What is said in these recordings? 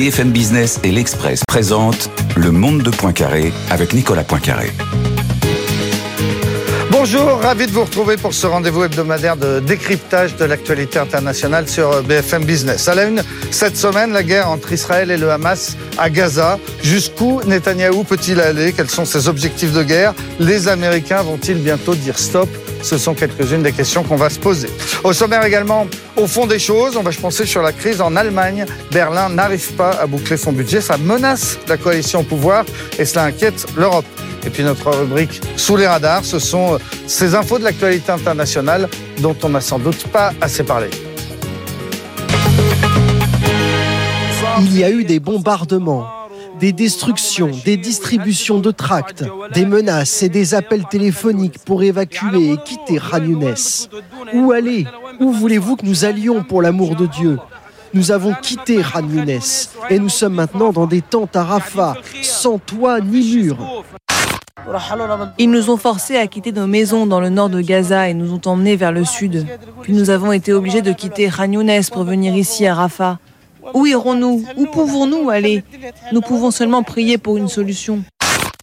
BFM Business et l'Express présentent Le Monde de Poincaré avec Nicolas Poincaré. Bonjour, ravi de vous retrouver pour ce rendez-vous hebdomadaire de décryptage de l'actualité internationale sur BFM Business. À la une, cette semaine, la guerre entre Israël et le Hamas à Gaza. Jusqu'où Netanyahou peut-il aller? Quels sont ses objectifs de guerre? Les Américains vont-ils bientôt dire stop ce sont quelques-unes des questions qu'on va se poser. Au sommaire également, au fond des choses, on va se penser sur la crise en Allemagne. Berlin n'arrive pas à boucler son budget. Ça menace la coalition au pouvoir et cela inquiète l'Europe. Et puis notre rubrique Sous les radars, ce sont ces infos de l'actualité internationale dont on n'a sans doute pas assez parlé. Il y a eu des bombardements des destructions, des distributions de tracts, des menaces et des appels téléphoniques pour évacuer et quitter Ranyunes. Où aller? Où voulez-vous que nous allions pour l'amour de Dieu? Nous avons quitté Ranyunes et nous sommes maintenant dans des tentes à Rafah, sans toit ni mur. Ils nous ont forcés à quitter nos maisons dans le nord de Gaza et nous ont emmenés vers le sud. Puis nous avons été obligés de quitter Ranyunes pour venir ici à Rafah. Où irons-nous? Où pouvons-nous aller? Nous pouvons seulement prier pour une solution.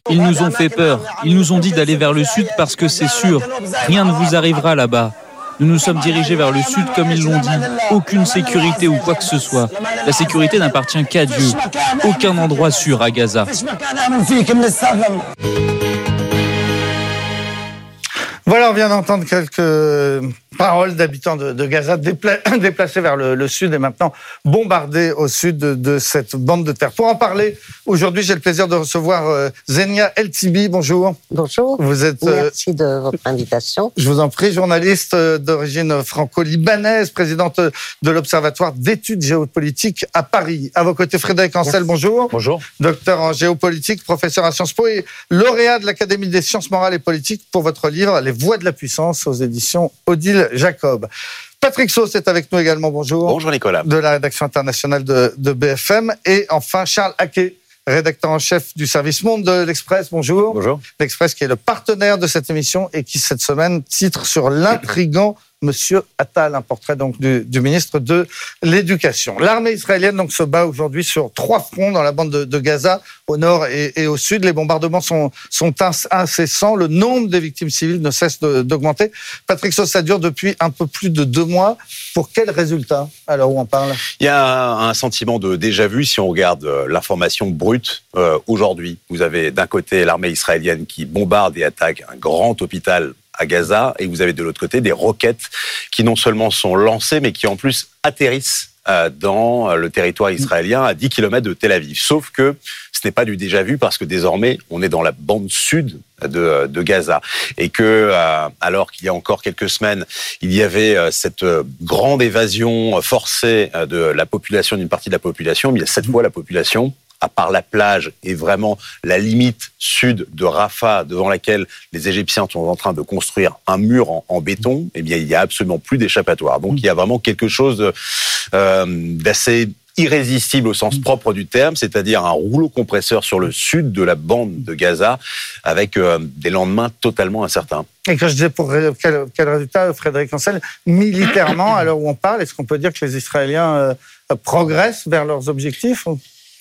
Ils nous ont fait peur. Ils nous ont dit d'aller vers le sud parce que c'est sûr, rien ne vous arrivera là-bas. Nous nous sommes dirigés vers le sud comme ils l'ont dit. Aucune sécurité ou quoi que ce soit. La sécurité n'appartient qu'à Dieu. Aucun endroit sûr à Gaza. Voilà, on vient d'entendre quelques paroles d'habitants de, Gaza déplacés vers le, sud et maintenant bombardés au sud de, cette bande de terre. Pour en parler, aujourd'hui, j'ai le plaisir de recevoir euh, Zenia Eltibi. Bonjour. Bonjour. Vous êtes. Euh, Merci de votre invitation. Je vous en prie, journaliste euh, d'origine franco-libanaise, présidente de l'Observatoire d'études géopolitiques à Paris. À vos côtés, Frédéric Ancel, bonjour. Bonjour. Docteur en géopolitique, professeur à Sciences Po et lauréat de l'Académie des sciences morales et politiques pour votre livre Les voies de la puissance aux éditions Odile Jacob. Patrick Sauce est avec nous également. Bonjour. Bonjour Nicolas. De la rédaction internationale de, BFM. Et enfin, Charles Haquet, rédacteur en chef du service Monde de l'Express. Bonjour. Bonjour. L'Express qui est le partenaire de cette émission et qui cette semaine titre sur l'intrigant Monsieur Attal, un portrait donc du, ministre de l'Éducation. L'armée israélienne donc se bat aujourd'hui sur trois fronts dans la bande de, Gaza, au nord et, au sud. Les bombardements sont, incessants. Le nombre de victimes civiles ne cesse d'augmenter. Patrick ça dure depuis un peu plus de deux mois. Pour quel résultat, alors où on parle? Il y a un sentiment de déjà-vu si on regarde euh, l'information brute euh, aujourd'hui. Vous avez d'un côté l'armée israélienne qui bombarde et attaque un grand hôpital à Gaza, et vous avez de l'autre côté des roquettes qui non seulement sont lancées, mais qui en plus atterrissent euh, dans le territoire israélien à 10 km de Tel Aviv. Sauf que ce n'est pas du déjà vu parce que désormais on est dans la bande sud de, Gaza et que euh, alors qu'il y a encore quelques semaines il y avait euh, cette grande évasion forcée de la population d'une partie de la population, mais il y a cette fois la population à part la plage et vraiment la limite sud de Rafah, devant laquelle les Égyptiens sont en train de construire un mur en, béton, eh bien, il n'y a absolument plus d'échappatoire. Donc, il y a vraiment quelque chose euh, d'assez irrésistible au sens propre du terme, c'est-à-dire un rouleau compresseur sur le sud de la bande de Gaza, avec euh, des lendemains totalement incertains. Et quand je disais pour quel, résultat, Frédéric Ancel, militairement, à l'heure où on parle, est-ce qu'on peut dire que les Israéliens euh, progressent vers leurs objectifs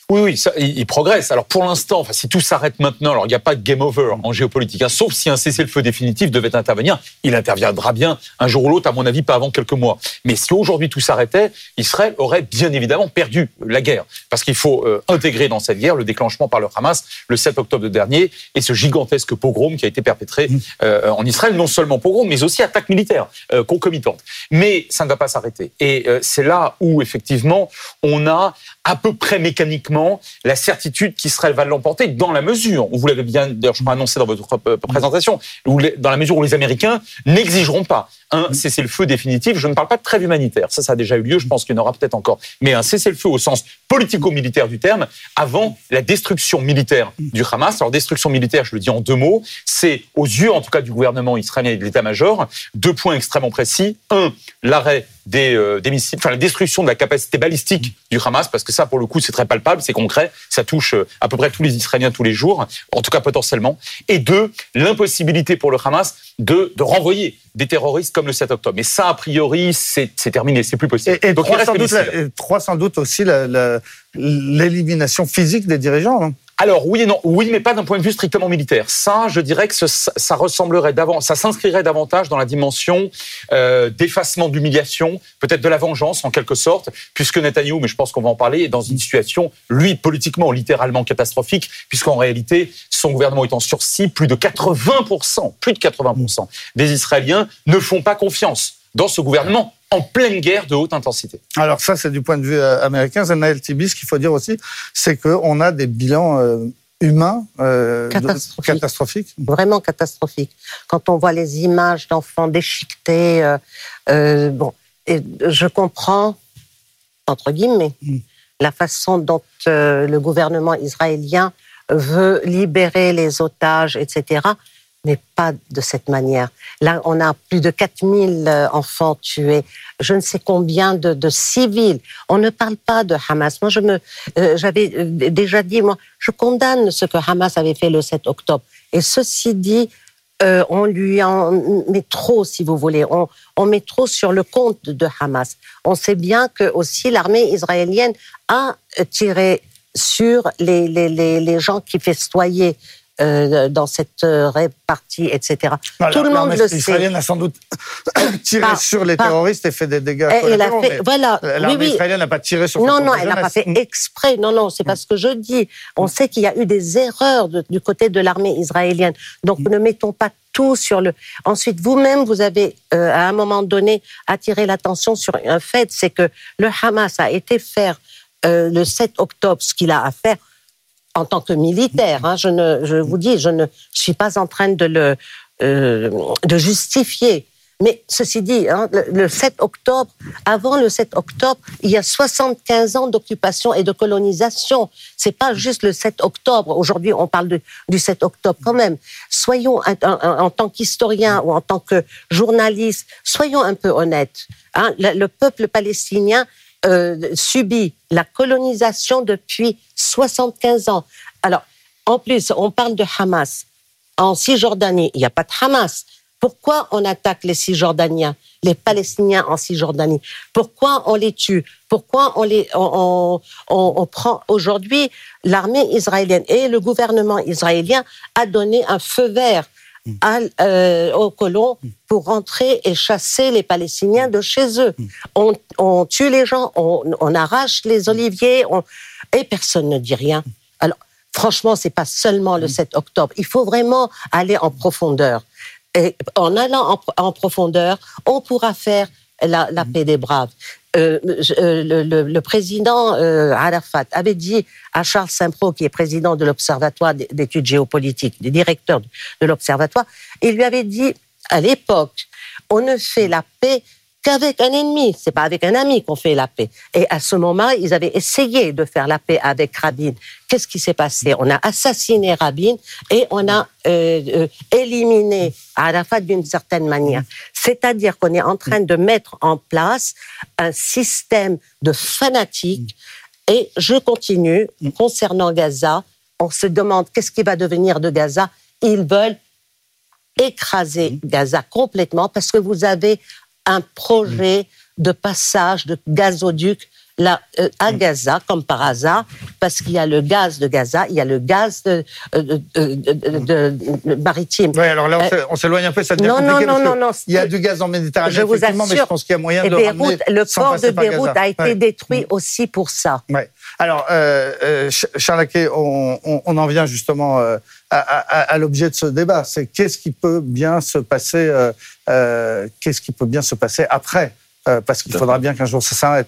oui, oui, ça, il, progresse. Alors pour l'instant, enfin, si tout s'arrête maintenant, alors il n'y a pas de game over en géopolitique, hein, sauf si un cessez-le-feu définitif devait intervenir. Il interviendra bien un jour ou l'autre, à mon avis, pas avant quelques mois. Mais si aujourd'hui tout s'arrêtait, Israël aurait bien évidemment perdu la guerre, parce qu'il faut euh, intégrer dans cette guerre le déclenchement par le Hamas le 7 octobre dernier et ce gigantesque pogrom qui a été perpétré mmh. euh, en Israël, non seulement pogrom, mais aussi attaque militaire euh, concomitante. Mais ça ne va pas s'arrêter. Et c'est là où effectivement on a à peu près mécaniquement la certitude qu'Israël va l'emporter dans la mesure, où vous l'avez bien, d'ailleurs, je annoncé dans votre euh, présentation, où dans la mesure où les Américains n'exigeront pas un cessez-le-feu définitif. Je ne parle pas de trêve humanitaire. Ça, ça a déjà eu lieu. Je pense qu'il y en aura peut-être encore. Mais un cessez-le-feu au sens politico-militaire du terme avant la destruction militaire du Hamas. Alors, destruction militaire, je le dis en deux mots. C'est, aux yeux, en tout cas, du gouvernement israélien et de l'état-major, deux points extrêmement précis. Un, l'arrêt des, euh, des missiles, enfin la destruction de la capacité balistique du Hamas, parce que ça, pour le coup, c'est très palpable, c'est concret, ça touche euh, à peu près tous les Israéliens tous les jours, en tout cas potentiellement. Et deux, l'impossibilité pour le Hamas de, de renvoyer des terroristes comme le 7 octobre. Mais ça, a priori, c'est terminé, c'est plus possible. Et, et Donc il trois, reste doute, la- et trois, sans doute aussi l'élimination physique des dirigeants. hein. Alors oui et non, oui, mais pas d'un point de vue strictement militaire. Ça, je dirais que ça, ressemblerait d'avant, ça s'inscrirait davantage dans la dimension euh, d'effacement, d'humiliation, peut-être de la vengeance en quelque sorte, puisque Netanyahou, mais je pense qu'on va en parler, est dans une situation, lui, politiquement, littéralement catastrophique, puisqu'en réalité, son gouvernement est en sursis, plus de 80%, plus de 80% des Israéliens ne font pas confiance dans ce gouvernement en pleine guerre de haute intensité. Alors ça, c'est du point de vue euh, américain. Zanaël Tibi, ce qu'il faut dire aussi, c'est qu'on a des bilans euh, humains euh, Catastrophiques. catastrophiques. vraiment catastrophique. Quand on voit les images d'enfants déchiquetés, euh, euh, bon, et je comprends entre guillemets Mm. la façon dont euh, le gouvernement israélien veut libérer les otages, etc. Mais pas de cette manière. Là, on a plus de 4000 euh, enfants tués, je ne sais combien de, civils. On ne parle pas de Hamas. Moi, je euh, j'avais euh, déjà dit, moi, je condamne ce que Hamas avait fait le 7 octobre. Et ceci dit, on lui en met trop, si vous voulez. On, on met trop sur le compte de Hamas. On sait bien que aussi l'armée israélienne a tiré sur les, les, les, les gens qui festoyaient euh, dans cette euh, répartie, etc. Non, Tout le monde le sait. israélienne a sans doute tiré sur les terroristes et fait des dégâts. Et elle a fait, voilà, L'armée oui, israélienne n'a pas tiré sur Non, non, elle n'a pas fait exprès. Non, non, c'est pas ce que je dis. On sait qu'il y a eu des erreurs de- du côté de l'armée israélienne. Donc, ne mettons pas tout sur le. Ensuite, vous-même, vous avez, euh, à un moment donné, attiré l'attention sur un fait, c'est que le Hamas a été faire euh, le 7 octobre ce qu'il a à faire en tant que militaire. hein. je, ne, je vous dis, je ne suis pas en train de le euh, de justifier. Mais ceci dit, hein, le, le 7 octobre, avant le 7 octobre, il y a 75 ans d'occupation et de colonisation. C'est pas juste le 7 octobre. Aujourd'hui, on parle de- du 7 octobre quand même. Soyons, en tant qu'historien ou en tant que journaliste, soyons un peu honnêtes. hein. le peuple palestinien euh, subit la colonisation depuis 75 ans. Alors, en plus, on parle de Hamas. En Cisjordanie, il n'y a pas de Hamas. Pourquoi on attaque les Cisjordaniens, les Palestiniens en Cisjordanie? Pourquoi on les tue? Pourquoi on les on- on- on prend aujourd'hui l'armée israélienne et le gouvernement israélien a donné un feu vert euh, aux colons pour rentrer et chasser les Palestiniens de chez eux. On, tue les gens, on, arrache les oliviers, et personne ne dit rien. Alors, franchement, c'est pas seulement le 7 octobre. Il faut vraiment aller en profondeur. Et en allant en, profondeur, on pourra faire la paix des braves. Euh, euh, le, le- le président euh, Arafat avait dit à Charles Saint-Pro, qui est président de l'Observatoire d'études géopolitiques, du directeur de l'Observatoire, il lui avait dit à l'époque, on ne fait la paix qu'avec un ennemi, c'est pas avec un ami qu'on fait la paix. Et à ce moment, ils avaient essayé de faire la paix avec Rabin. Qu'est-ce qui s'est passé? On a assassiné Rabin et on a euh, euh, éliminé Arafat d'une certaine manière. C'est-à-dire qu'on est en train de mettre en place un système de fanatiques. Et je continue concernant Gaza. On se demande qu'est-ce qui va devenir de Gaza. Ils veulent écraser Gaza complètement parce que vous avez un projet de passage de gazoduc là, euh, à Gaza, comme par hasard, parce qu'il y a le gaz de Gaza, il y a le gaz de, euh, de- de- de- de- maritime. Oui, alors là, on Euh, on s'éloigne un peu, ça devient non, non, compliqué. non, non, que non, Il y a du gaz en Méditerranée, Je vous effectivement, mais je assure. pense qu'il y a moyen Et de le ramener Beyrouth, le sans port passer de Beyrouth a été Ouais. détruit aussi pour ça. Ouais. Alors, euh, euh, Ch- Charles Laquet, on, on- on en vient justement euh, à, à- à l'objet de ce débat. C'est qu'est-ce qui peut bien se passer, euh, euh, qu'est-ce qui peut bien se passer après, Euh, parce qu'il à faudra bien qu'un jour ça s'arrête.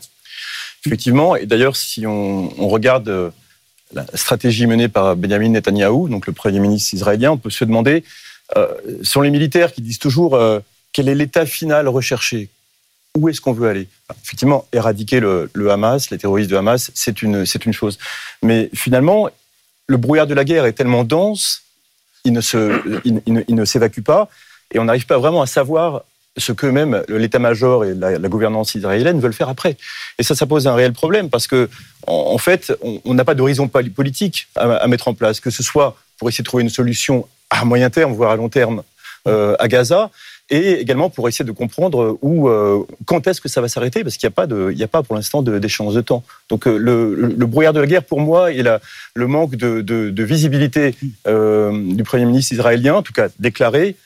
Effectivement, et d'ailleurs, si on, regarde euh, la stratégie menée par Benjamin Netanyahou, donc le Premier ministre israélien, on peut se demander, euh, sont les militaires qui disent toujours euh, quel est l'état final recherché? Où est-ce qu'on veut aller? Effectivement, éradiquer le, Hamas, les terroristes de Hamas, c'est une, c'est une chose. Mais finalement, le brouillard de la guerre est tellement dense, il ne, se, il ne s'évacue pas, et on n'arrive pas vraiment à savoir ce qu'eux-mêmes, l'état-major et la, gouvernance israélienne veulent faire après. Et ça, ça pose un réel problème parce que, en, fait, on n'a pas d'horizon politique à, mettre en place, que ce soit pour essayer de trouver une solution à moyen terme, voire à long terme, euh, à Gaza, et également pour essayer de comprendre où, euh, quand est-ce que ça va s'arrêter, parce qu'il n'y a pas, de, a pas pour l'instant d'échéance de, temps. Donc euh, le, brouillard de la guerre, pour moi, et le manque de, de, de visibilité du Premier ministre israélien, en tout cas déclaré,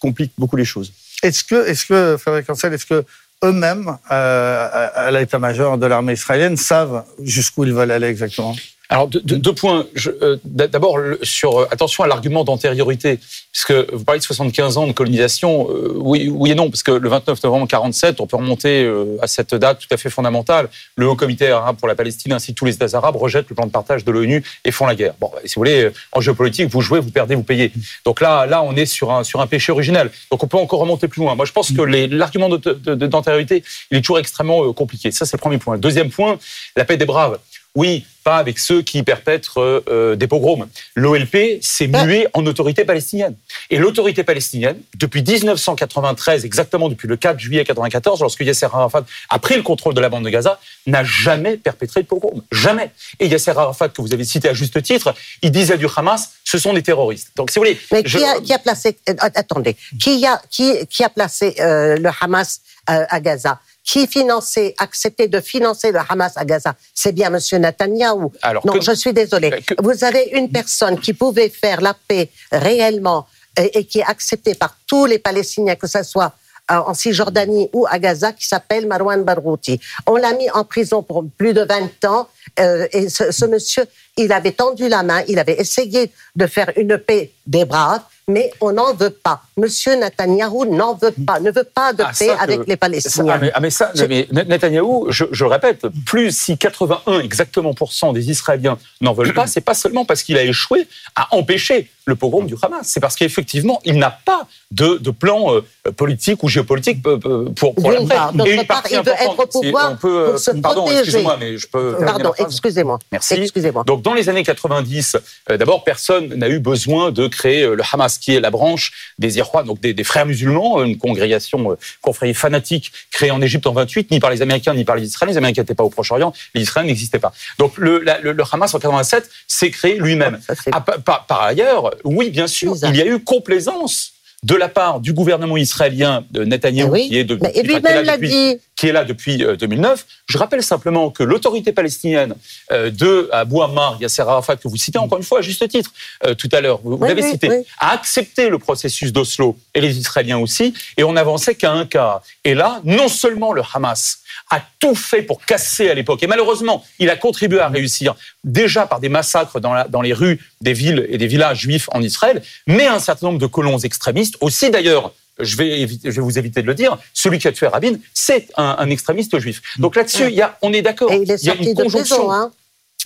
complique beaucoup les choses. Est-ce que, est-ce que, Frédéric Ansel, est-ce que eux-mêmes, à l'état-major de l'armée israélienne, savent jusqu'où ils veulent aller exactement? Alors, deux, points. Euh, d'abord, sur euh, attention à l'argument d'antériorité, puisque vous parlez de 75 ans de colonisation. Euh, oui, oui et non, parce que le 29 novembre 47, on peut remonter à cette date tout à fait fondamentale. Le Haut Comité arabe pour la Palestine ainsi que tous les États arabes rejettent le plan de partage de l'ONU et font la guerre. Bon, si vous voulez, en géopolitique, vous jouez, vous perdez, vous payez. Donc là, là, on est sur un sur un péché originel. Donc on peut encore remonter plus loin. Moi, je pense que l'argument d'antériorité, il est toujours extrêmement compliqué. Ça, c'est le premier point. Deuxième point, la paix des braves. Oui, pas avec ceux qui perpètrent euh, des pogroms. L'OLP s'est ah. mué en autorité palestinienne. Et l'autorité palestinienne, depuis 1993, exactement depuis le 4 juillet 1994, lorsque Yasser Arafat a pris le contrôle de la bande de Gaza, n'a jamais perpétré de pogrom. Jamais. Et Yasser Arafat, que vous avez cité à juste titre, il disait du Hamas, ce sont des terroristes. Donc, si vous voulez. Mais qui, a, placé. Euh, attendez. Qui a, qui, qui a placé euh, le Hamas à Gaza? Qui finançait, acceptait de financer le Hamas à Gaza, c'est bien M. Netanyahou. Alors, non, je suis désolé. Vous avez une personne qui pouvait faire la paix réellement et, qui est acceptée par tous les Palestiniens, que ce soit euh, en Cisjordanie ou à Gaza, qui s'appelle Marwan Barghouti. On l'a mis en prison pour plus de 20 ans euh, et ce, ce monsieur, il avait tendu la main, il avait essayé de faire une paix des braves mais on n'en veut pas. Monsieur Netanyahou n'en veut pas, ne veut pas de ah, paix avec les Palestiniens. Ah mais, ça, mais Netanyahou, je, répète, plus si 81 exactement des Israéliens n'en veulent pas, c'est pas seulement parce qu'il a échoué à empêcher le pogrom du Hamas, c'est parce qu'effectivement il n'a pas de, de plan euh, politique ou géopolitique euh, euh, pour, pour l'après. Et une part, il veut être au pouvoir pour se pardon, excusez-moi, mais je peux. Pardon, excusez-moi. Merci. Excusez-moi. Donc dans les années 90, d'abord personne n'a eu besoin de créer le Hamas qui est la branche des Irois, donc des, frères musulmans, une congrégation, euh, confrérie fanatique créée en Égypte en 28, ni par les Américains ni par les Israéliens. Les Américains n'étaient pas au Proche-Orient, les Israéliens n'existaient pas. Donc le, le, Hamas en 87 s'est créé lui-même. Ah, par, par, ailleurs, oui, bien sûr, il y a eu complaisance de la part du gouvernement israélien de Netanyahou, eh qui est de, depuis, qui est là depuis 2009. Euh, Je rappelle simplement que l'autorité palestinienne euh, de Abou Ammar, Yasser Arafat, que vous citez encore une fois à juste titre euh, tout à l'heure, vous, l'avez cité, a accepté le processus d'Oslo et les Israéliens aussi, et on n'avançait qu'à un cas. Et là, non seulement le Hamas a tout fait pour casser à l'époque, et malheureusement, il a contribué à réussir déjà par des massacres dans, dans les rues des villes et des villages juifs en Israël, mais un certain nombre de colons extrémistes, aussi d'ailleurs je vais, je vais vous éviter de le dire, celui qui a tué Rabin, c'est un, extrémiste juif. Donc là-dessus, il y a, on est d'accord. Il, il, y a une conjonction. Hein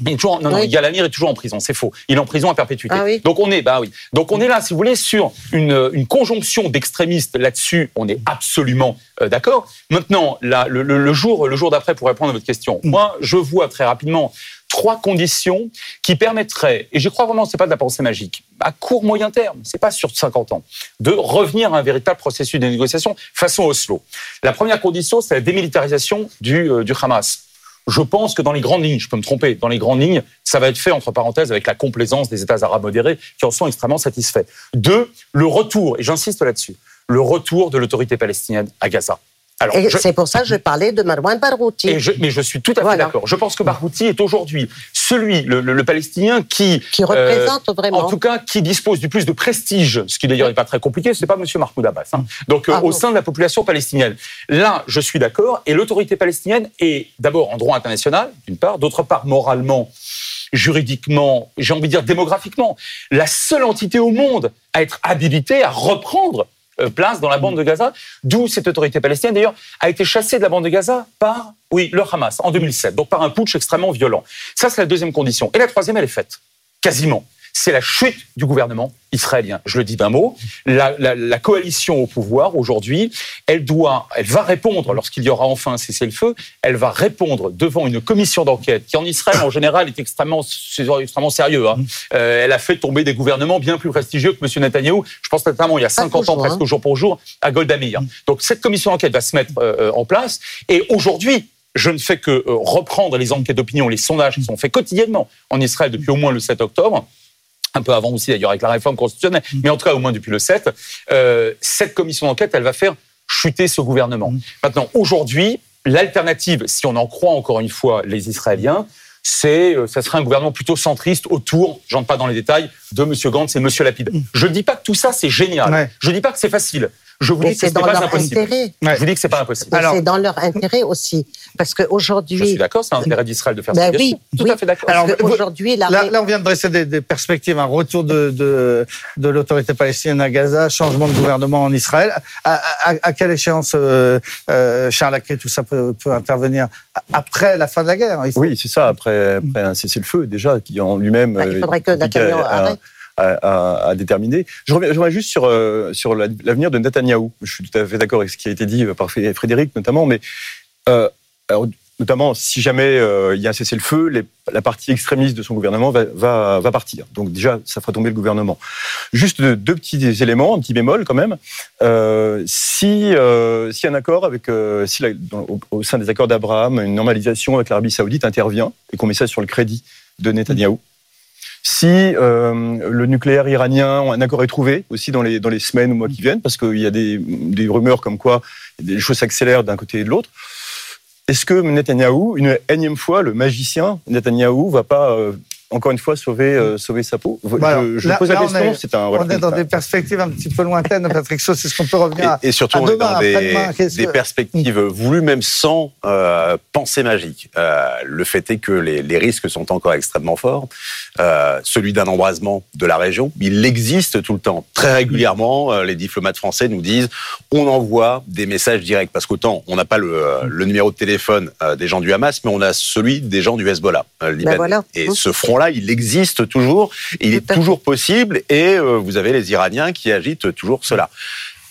il toujours, non, non, est toujours en prison, c'est faux. Il est en prison à perpétuité. Ah Donc on est, bah oui. Donc on est là, si vous voulez, sur une, une conjonction d'extrémistes là-dessus. On est absolument euh, d'accord. Maintenant, là, le, le, jour, le jour d'après, pour répondre à votre question, mm. moi, je vois très rapidement trois conditions qui permettraient, et je crois vraiment que c'est pas de la pensée magique, à court moyen terme, c'est pas sur 50 ans, de revenir à un véritable processus de négociation façon Oslo. La première condition, c'est la démilitarisation du, euh, du Hamas. Je pense que dans les grandes lignes, je peux me tromper, dans les grandes lignes, ça va être fait entre parenthèses avec la complaisance des États arabes modérés qui en sont extrêmement satisfaits. Deux, le retour, et j'insiste là-dessus, le retour de l'autorité palestinienne à Gaza c'est pour ça que je parlais de Marwan Barghouti. mais je suis tout à fait d'accord. Je pense que Barghouti est aujourd'hui celui, le, Palestinien, qui... Qui représente euh, vraiment... En tout cas, qui dispose du plus de prestige, ce qui d'ailleurs n'est pas très compliqué, ce n'est pas M. Mahmoud Abbas. Hein. Donc, euh, ah au sein de la population palestinienne. Là, je suis d'accord, et l'autorité palestinienne est d'abord en droit international, d'une part, d'autre part, moralement, juridiquement, j'ai envie de dire démographiquement, la seule entité au monde à être habilitée à reprendre place dans la bande de Gaza, d'où cette autorité palestinienne d'ailleurs a été chassée de la bande de Gaza par, oui, le Hamas en 2007, donc par un putsch extrêmement violent. Ça, c'est la deuxième condition. Et la troisième, elle est faite, quasiment. C'est la chute du gouvernement israélien. Je le dis d'un mot. La, la- la coalition au pouvoir aujourd'hui, elle doit, elle va répondre lorsqu'il y aura enfin un cessez-le-feu. Elle va répondre devant une commission d'enquête qui en Israël en général est extrêmement, extrêmement sérieux. hein. Euh, elle a fait tomber des gouvernements bien plus prestigieux que M. Netanyahou. Je pense notamment il y a 50 ans, presque hein. jour pour jour, à Golda Meir. Donc cette commission d'enquête va se mettre euh, en place. Et aujourd'hui, je ne fais que euh, reprendre les enquêtes d'opinion, les sondages qui sont faits quotidiennement en Israël depuis au moins le 7 octobre un peu avant aussi d'ailleurs avec la réforme constitutionnelle, mais en tout cas au moins depuis le 7, euh, cette commission d'enquête, elle va faire chuter ce gouvernement. Maintenant, aujourd'hui, l'alternative, si on en croit encore une fois les Israéliens, c'est, euh, ça serait un gouvernement plutôt centriste autour, j'entre pas dans les détails, de M. Gantz et M. Lapide. Je ne dis pas que tout ça c'est génial. Ouais. Je ne dis pas que c'est facile. Je vous Mais dis que ce c'est dans pas leur impossible. intérêt. Je vous dis que c'est pas impossible. Alors- c'est dans leur intérêt aussi. Parce Je suis qu'aujourd'hui. d'accord, c'est l'intérêt d'Israël de faire Ben oui, tout oui. à fait d'accord. Alors, Parce qu'aujourd'hui, la Là, là, on vient de dresser des, des perspectives, un retour de, de, de l'autorité palestinienne à Gaza, changement de gouvernement en Israël. À, à, à quelle échéance, euh, euh, Charles Acré, tout ça peut, peut intervenir après la fin de la guerre? Oui, c'est ça, après, après un cessez-le-feu, déjà, qui en lui-même. Bah, il euh, faudrait que Netanyahu à- arrête. À, déterminer. Je reviens, juste sur, euh, sur la- l'avenir de Netanyahou. Je suis tout à fait d'accord avec ce qui a été dit par Fré- Frédéric, notamment, mais euh, alors, notamment, si jamais euh, il y a un cessez-le-feu, la partie extrémiste de son gouvernement va, partir. Donc déjà, ça fera tomber le gouvernement. Juste deux, petits éléments, un petit bémol quand même. Euh, si, euh, si un accord avec, euh, si au sein des accords d'Abraham, une normalisation avec l'Arabie Saoudite intervient et qu'on met ça sur le crédit de Netanyahou. Si euh, le nucléaire iranien, un accord est trouvé aussi dans les, dans les semaines ou mois qui viennent, parce qu'il y a des, des rumeurs comme quoi les choses s'accélèrent d'un côté et de l'autre, est-ce que Netanyahou, une énième fois, le magicien Netanyahou, va pas euh, encore une fois sauver, euh, sauver sa peau Je, Voilà. je Là- pose la question, est- c'est un. voilà, on est dans des perspectives un petit peu lointaines, Patrick Saut. C'est ce qu'on peut revenir à. Et, et surtout, à on est demain, dans des, que- perspectives voulues, même sans euh, pensée magique. Euh, le fait est que les, les risques sont encore extrêmement forts. Euh, celui d'un embrasement de la région, il existe tout le temps. Très régulièrement, euh, les diplomates français nous disent on envoie des messages directs. Parce qu'autant, on n'a pas le, le numéro de téléphone euh, des gens du Hamas, mais on a celui des gens du Hezbollah, euh, libanais. Ben voilà. Et Mmh. ce front-là, il existe toujours, il est toujours possible, et euh, vous avez les Iraniens qui agitent toujours cela.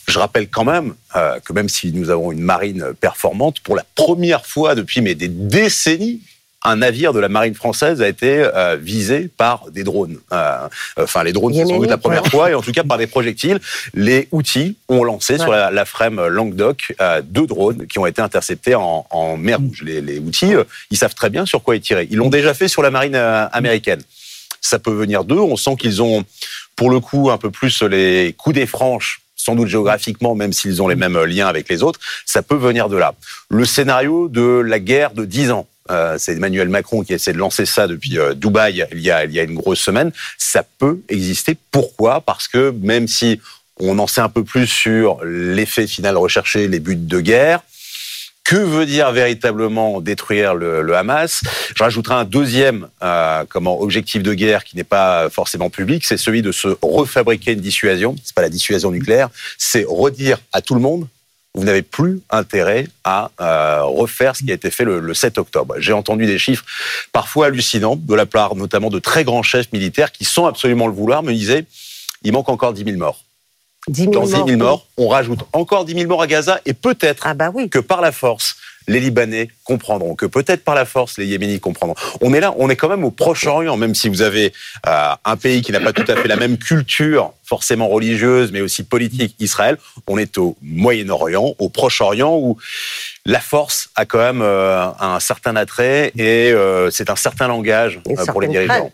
Je rappelle quand même euh, que même si nous avons une marine performante, pour la première fois depuis mais des décennies, un navire de la marine française a été euh, visé par des drones. Euh, enfin, les drones, c'est sans doute la première fois, et en tout cas par des projectiles. Les outils ont lancé sur la, la frame Languedoc euh, deux drones qui ont été interceptés en, en mer Rouge. Les, les outils, ils savent très bien sur quoi ils tiraient. Ils l'ont déjà fait sur la marine américaine. Ça peut venir d'eux. On sent qu'ils ont, pour le coup, un peu plus les coups des franches sans doute géographiquement, même s'ils ont les mêmes liens avec les autres, ça peut venir de là. Le scénario de la guerre de 10 ans, euh, c'est Emmanuel Macron qui essaie de lancer ça depuis euh, Dubaï il y, a, il y a une grosse semaine, ça peut exister. Pourquoi? Parce que même si on en sait un peu plus sur l'effet final recherché, les buts de guerre, que veut dire véritablement détruire le, le Hamas? Je rajouterai un deuxième euh, objectif de guerre qui n'est pas forcément public, c'est celui de se refabriquer une dissuasion. C'est pas la dissuasion nucléaire, c'est redire à tout le monde vous n'avez plus intérêt à euh, refaire ce qui a été fait le, le 7 octobre. J'ai entendu des chiffres parfois hallucinants de la part notamment de très grands chefs militaires qui sont absolument le vouloir, me disaient il manque encore 10 000 morts. 10 000 Dans 10 000 morts. morts, on rajoute encore 10 000 morts à Gaza et peut-être Ah bah oui. que par la force, les Libanais comprendront, que peut-être par la force, les Yéménites comprendront. On est là, on est quand même au Proche-Orient, même si vous avez euh, un pays qui n'a pas tout à fait la même culture, forcément religieuse, mais aussi politique, Israël. On est au Moyen-Orient, au Proche-Orient, où la force a quand même euh, un certain attrait et euh, c'est un certain langage euh, pour les dirigeants.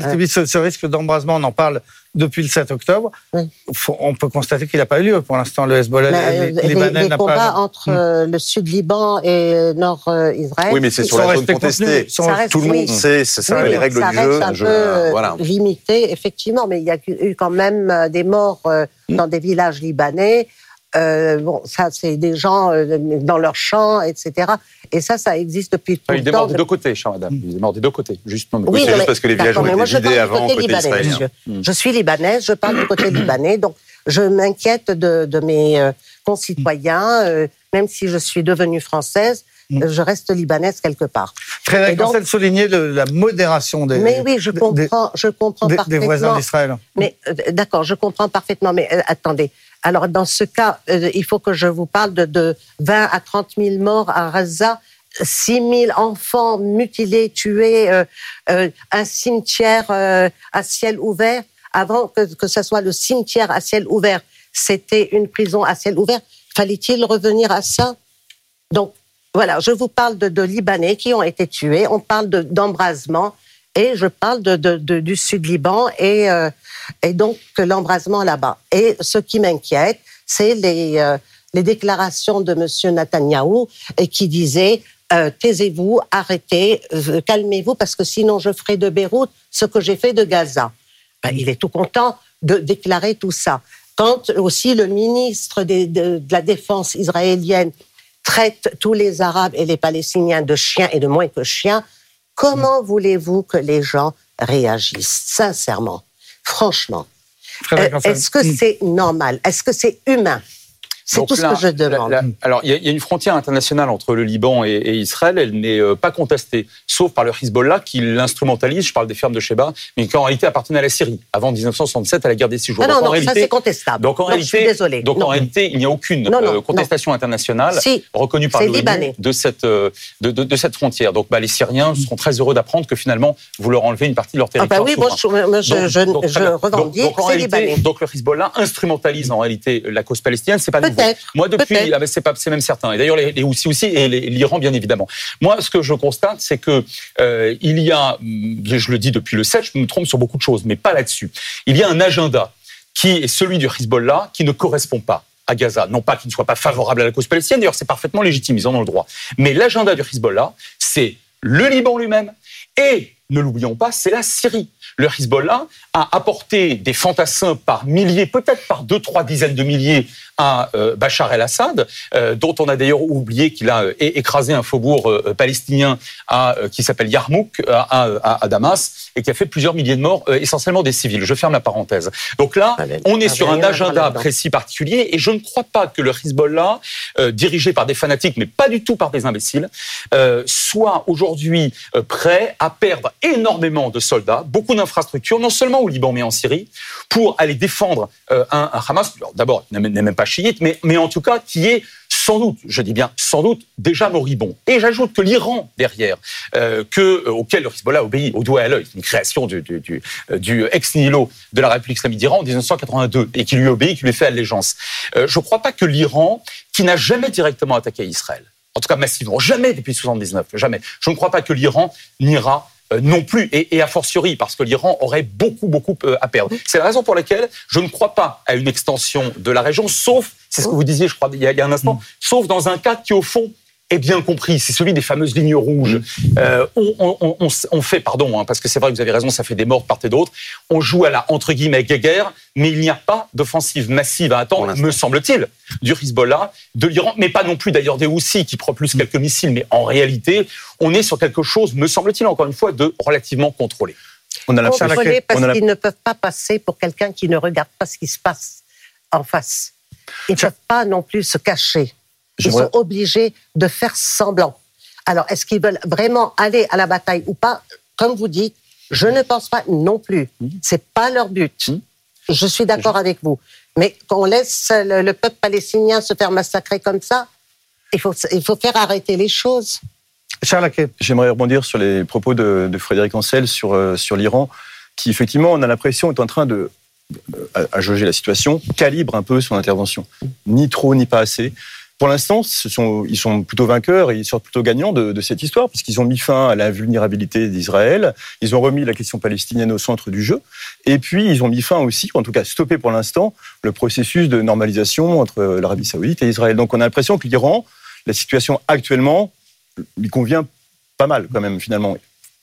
Tibi, ce, ce risque d'embrasement, on en parle depuis le 7 octobre. Oui. Faut- on peut constater qu'il n'a pas eu lieu. Pour l'instant, le Hezbollah li- euh, les, libanais les n'a combats pas. entre Hmm. euh, le sud Liban et le nord euh, Israël. Oui, mais c'est sur sont la zone contestée. reste- Tout le monde oui. sait, c'est ça, Oui, les règles ça du reste jeu. un je- peu euh, voilà. limité, effectivement, mais il y a eu quand même euh, des morts euh, Hmm. dans des villages libanais. Euh, bon, ça, c'est des gens euh, dans leurs champs, etc. Et ça, ça existe depuis tout il le est mort temps. des deux côtés, cher madame. Il est mort des deux côtés. Juste, non, mais- Oui, c'est juste parce que les villages d'accord, ont été vidés avant côté côté libanais, israélien. monsieur. Hmm. Je suis libanaise, je parle du côté libanais, donc je m'inquiète de, de mes euh, concitoyens, euh, même si je suis devenue française, Mm. euh, je reste libanaise quelque part. Frédéric Et donc- Ancel soulignait le- la modération des, Mais oui, je des- comprends, je comprends des- des parfaitement. voisins d'Israël. Mais euh, d'accord, je comprends parfaitement. Mais euh, attendez. Alors dans ce cas, euh, il faut que je vous parle de, de 20 à 30 000 morts à Gaza, 6 000 enfants mutilés, tués, euh, euh, un cimetière à ciel ouvert. Avant que, ce soit le cimetière à ciel ouvert, c'était une prison à ciel ouvert. Fallait-il revenir à ça? Donc voilà, je vous parle de, de Libanais qui ont été tués. On parle de- d'embrasement et je parle du Sud Liban et, euh, et donc l'embrasement là-bas. Et ce qui m'inquiète, c'est les, euh, déclarations de M. Netanyahou et qui disait euh, taisez-vous, arrêtez, calmez-vous parce que sinon je ferai de Beyrouth ce que j'ai fait de Gaza. Ben, il est tout content de déclarer tout ça. Quand aussi le ministre de, de la Défense israélienne traite tous les Arabes et les Palestiniens de chiens et de moins que chiens, comment voulez-vous que les gens réagissent Sincèrement, franchement, Euh, est-ce que c'est normal? Est-ce que c'est humain? C'est tout ce que je demande. alors, il y, a- il y a une frontière internationale entre le Liban et, et Israël. Elle n'est euh, pas contestée, sauf par le Hezbollah qui l'instrumentalise. Je parle des fermes de Sheba, mais qui en réalité appartenait à la Syrie avant 1967 à la guerre des Six Jours. Ah non, Donc, en non, ça c'est contestable. donc en Non, réalité, je suis désolée. donc Non. en réalité, il n'y a aucune Non, non, euh, contestation internationale Si, reconnue par l'ONU libanais. de cette euh, de, de- de cette frontière. Donc bah, les Syriens seront très heureux d'apprendre que finalement vous leur enlevez une partie de leur ah territoire. bah oui, moi je, revendique, donc, le Hezbollah instrumentalise en réalité la cause palestinienne, c'est pas. Moi depuis, ah c'est pas, c'est même certain. Et d'ailleurs les, les aussi et l'Iran bien évidemment. Moi, ce que je constate, c'est que euh, il y a, hum, je le dis depuis le 7, je me trompe sur beaucoup de choses, mais pas là-dessus. Il y a un agenda qui est celui du Hezbollah qui ne correspond pas à Gaza. Non pas qu'il ne soit pas favorable à la cause palestinienne, d'ailleurs c'est parfaitement légitime, ils en ont le droit. Mais l'agenda du Hezbollah, c'est le Liban lui-même et, ne l'oublions pas, c'est la Syrie. Le Hezbollah a apporté des fantassins par milliers, peut-être par deux, trois dizaines de milliers à euh, Bachar el-Assad, euh, dont on a d'ailleurs oublié qu'il a euh, écrasé un faubourg palestinien à, qui s'appelle Yarmouk à, à- à Damas et qui a fait plusieurs milliers de morts, essentiellement des civils. Je ferme la parenthèse. Donc là, Ah, on est ah, sur un agenda précis particulier et je ne crois pas que le Hezbollah, dirigé par des fanatiques, mais pas du tout par des imbéciles, soit aujourd'hui prêt à perdre énormément de soldats, beaucoup d'infrastructures, non seulement au Liban mais en Syrie, pour aller défendre euh, un, Hamas, d'abord, n'est même pas chiite, mais, mais en tout cas qui est sans doute, je dis bien sans doute, déjà moribond. Et j'ajoute que l'Iran, derrière, euh, que, euh, auquel le Hezbollah obéit au doigt et à l'œil, une création du, du, du, ex-nihilo de la République islamique d'Iran en 1982, et qui lui obéit, qui lui fait allégeance. Je ne crois pas que l'Iran, qui n'a jamais directement attaqué Israël, en tout cas massivement, jamais depuis 79, jamais, je ne crois pas que l'Iran n'ira non plus, et, et a fortiori, parce que l'Iran aurait beaucoup, beaucoup euh, à perdre. C'est la raison pour laquelle je ne crois pas à une extension de la région, sauf, c'est ce que vous disiez, je crois, il y a, il y a un instant, sauf dans un cas qui, au fond, est bien compris, c'est celui des fameuses lignes rouges. Euh, on, on- on- on s- on fait, pardon, hein, parce que c'est vrai que vous avez raison, ça fait des morts de part et d'autre, on joue à la, entre guillemets, guerre, mais il n'y a pas d'offensive massive à attendre, me semble-t-il, du Hezbollah, de l'Iran, mais pas non plus d'ailleurs des Houthis qui propulsent quelques missiles, mais en réalité, on est sur quelque chose, me semble-t-il, encore une fois, de relativement contrôlé. On a l'impression Contrôlés parce la- qu'ils ne peuvent pas passer pour quelqu'un qui ne regarde pas ce qui se passe en face. Ils ne peuvent pas non plus se cacher. Ils sont obligés de faire semblant. Alors, est-ce qu'ils veulent vraiment aller à la bataille ou pas? Comme vous dites, je ne pense pas non plus. C'est pas leur but. Mhm. Je suis d'accord avec vous. Mais qu'on laisse le, le peuple palestinien se faire massacrer comme ça, il faut, il faut faire arrêter les choses. Charles. J'aimerais rebondir sur les propos de, de Frédéric Ancel sur, euh, sur l'Iran, qui effectivement, on a l'impression, est en train de, à, à jauger la situation, calibre un peu son intervention. Ni trop, ni pas assez. Pour l'instant, ils sont plutôt vainqueurs et ils sortent plutôt gagnants de, cette histoire, puisqu'ils ont mis fin à la vulnérabilité d'Israël, ils ont remis la question palestinienne au centre du jeu, et puis ils ont mis fin aussi, en tout cas stoppé pour l'instant, le processus de normalisation entre l'Arabie saoudite et Israël. Donc on a l'impression que l'Iran, la situation actuellement, lui convient pas mal quand même finalement.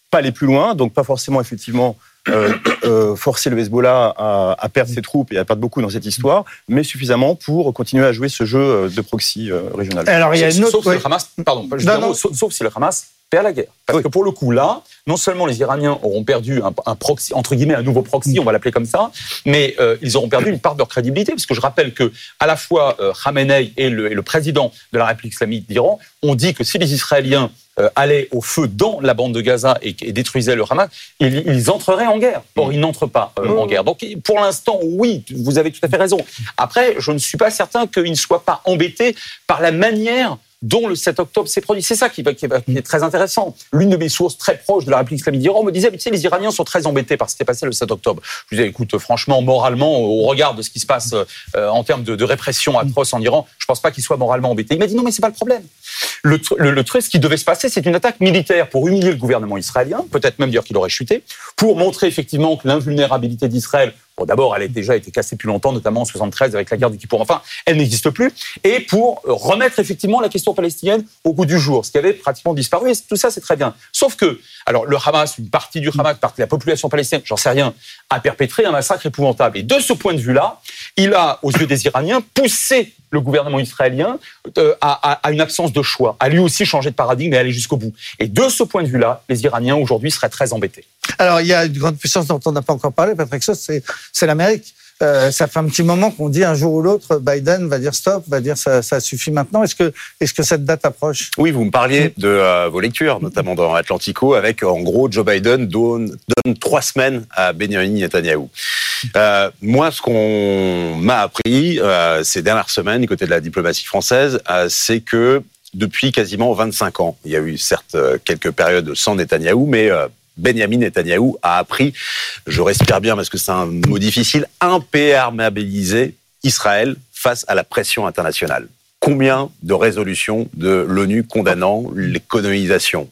Pas aller plus loin, donc pas forcément effectivement euh, euh, forcer le Hezbollah à, à perdre ses troupes et à perdre beaucoup dans cette histoire, mais suffisamment pour continuer à jouer ce jeu euh, de proxy euh, régional. Alors, il y a une Sauf autre. si ouais. le Hamas, pardon, Non, non. sauf, sauf si le Hamas à la guerre. Parce que pour le coup, là, non seulement les Iraniens auront perdu un, proxy, entre guillemets, un nouveau proxy, on va l'appeler comme ça, mais euh, ils auront perdu une part de leur crédibilité, parce que je rappelle que à la fois euh, Khamenei et le, président de la République islamique d'Iran ont dit que si les Israéliens euh, allaient au feu dans la bande de Gaza et, détruisaient le Hamas, ils, entreraient en guerre. Or, ils n'entrent pas en guerre. Donc, pour l'instant, oui, vous avez tout à fait raison. Après, je ne suis pas certain qu'ils ne soient pas embêtés par la manière dont le 7 octobre s'est produit. C'est ça qui, est très intéressant. L'une de mes sources très proches de la République islamique d'Iran me disait, tu sais, les Iraniens sont très embêtés par ce qui s'est passé le 7 octobre. Je disais, écoute, franchement, moralement, au regard de ce qui se passe euh, en termes de, répression atroce en Iran, je pense pas qu'ils soient moralement embêtés. Il m'a dit, non, mais c'est pas le problème. Le, truc, ce qui devait se passer, c'est une attaque militaire pour humilier le gouvernement israélien, peut-être même dire qu'il aurait chuté, pour montrer effectivement que l'invulnérabilité d'Israël Bon, d'abord, elle a déjà été cassée depuis longtemps, notamment en 73 avec la guerre du Kippour. Enfin, elle n'existe plus. Et pour remettre effectivement la question palestinienne au goût du jour, ce qui avait pratiquement disparu. Et tout ça, c'est très bien. Sauf que, alors, le Hamas, une partie du Hamas, la population palestinienne, j'en sais rien, a perpétré un massacre épouvantable. Et de ce point de vue-là, il a, aux yeux des Iraniens, poussé le gouvernement israélien euh, à, une absence de choix, à lui aussi changer de paradigme et aller jusqu'au bout. Et de ce point de vue-là, les Iraniens aujourd'hui seraient très embêtés. Alors, il y a une grande puissance dont on n'a pas encore parlé, Patrick Sauce, c'est l'Amérique. Euh, ça fait un petit moment qu'on dit un jour ou l'autre, Biden va dire stop, va dire ça, ça suffit maintenant. Est-ce que, est-ce que cette date approche? Oui, vous me parliez de euh, vos lectures, notamment dans Atlantico, avec en gros Joe Biden donne, donne trois semaines à Benjamin Netanyahu. Euh, moi, ce qu'on m'a appris euh, ces dernières semaines du côté de la diplomatie française, euh, c'est que depuis quasiment 25 ans, il y a eu certes quelques périodes sans Netanyahou, mais Benjamin Netanyahou a appris, je respire bien parce que c'est un mot difficile, imperméabiliser Israël face à la pression internationale. Combien de résolutions de l'ONU condamnant les colonisations,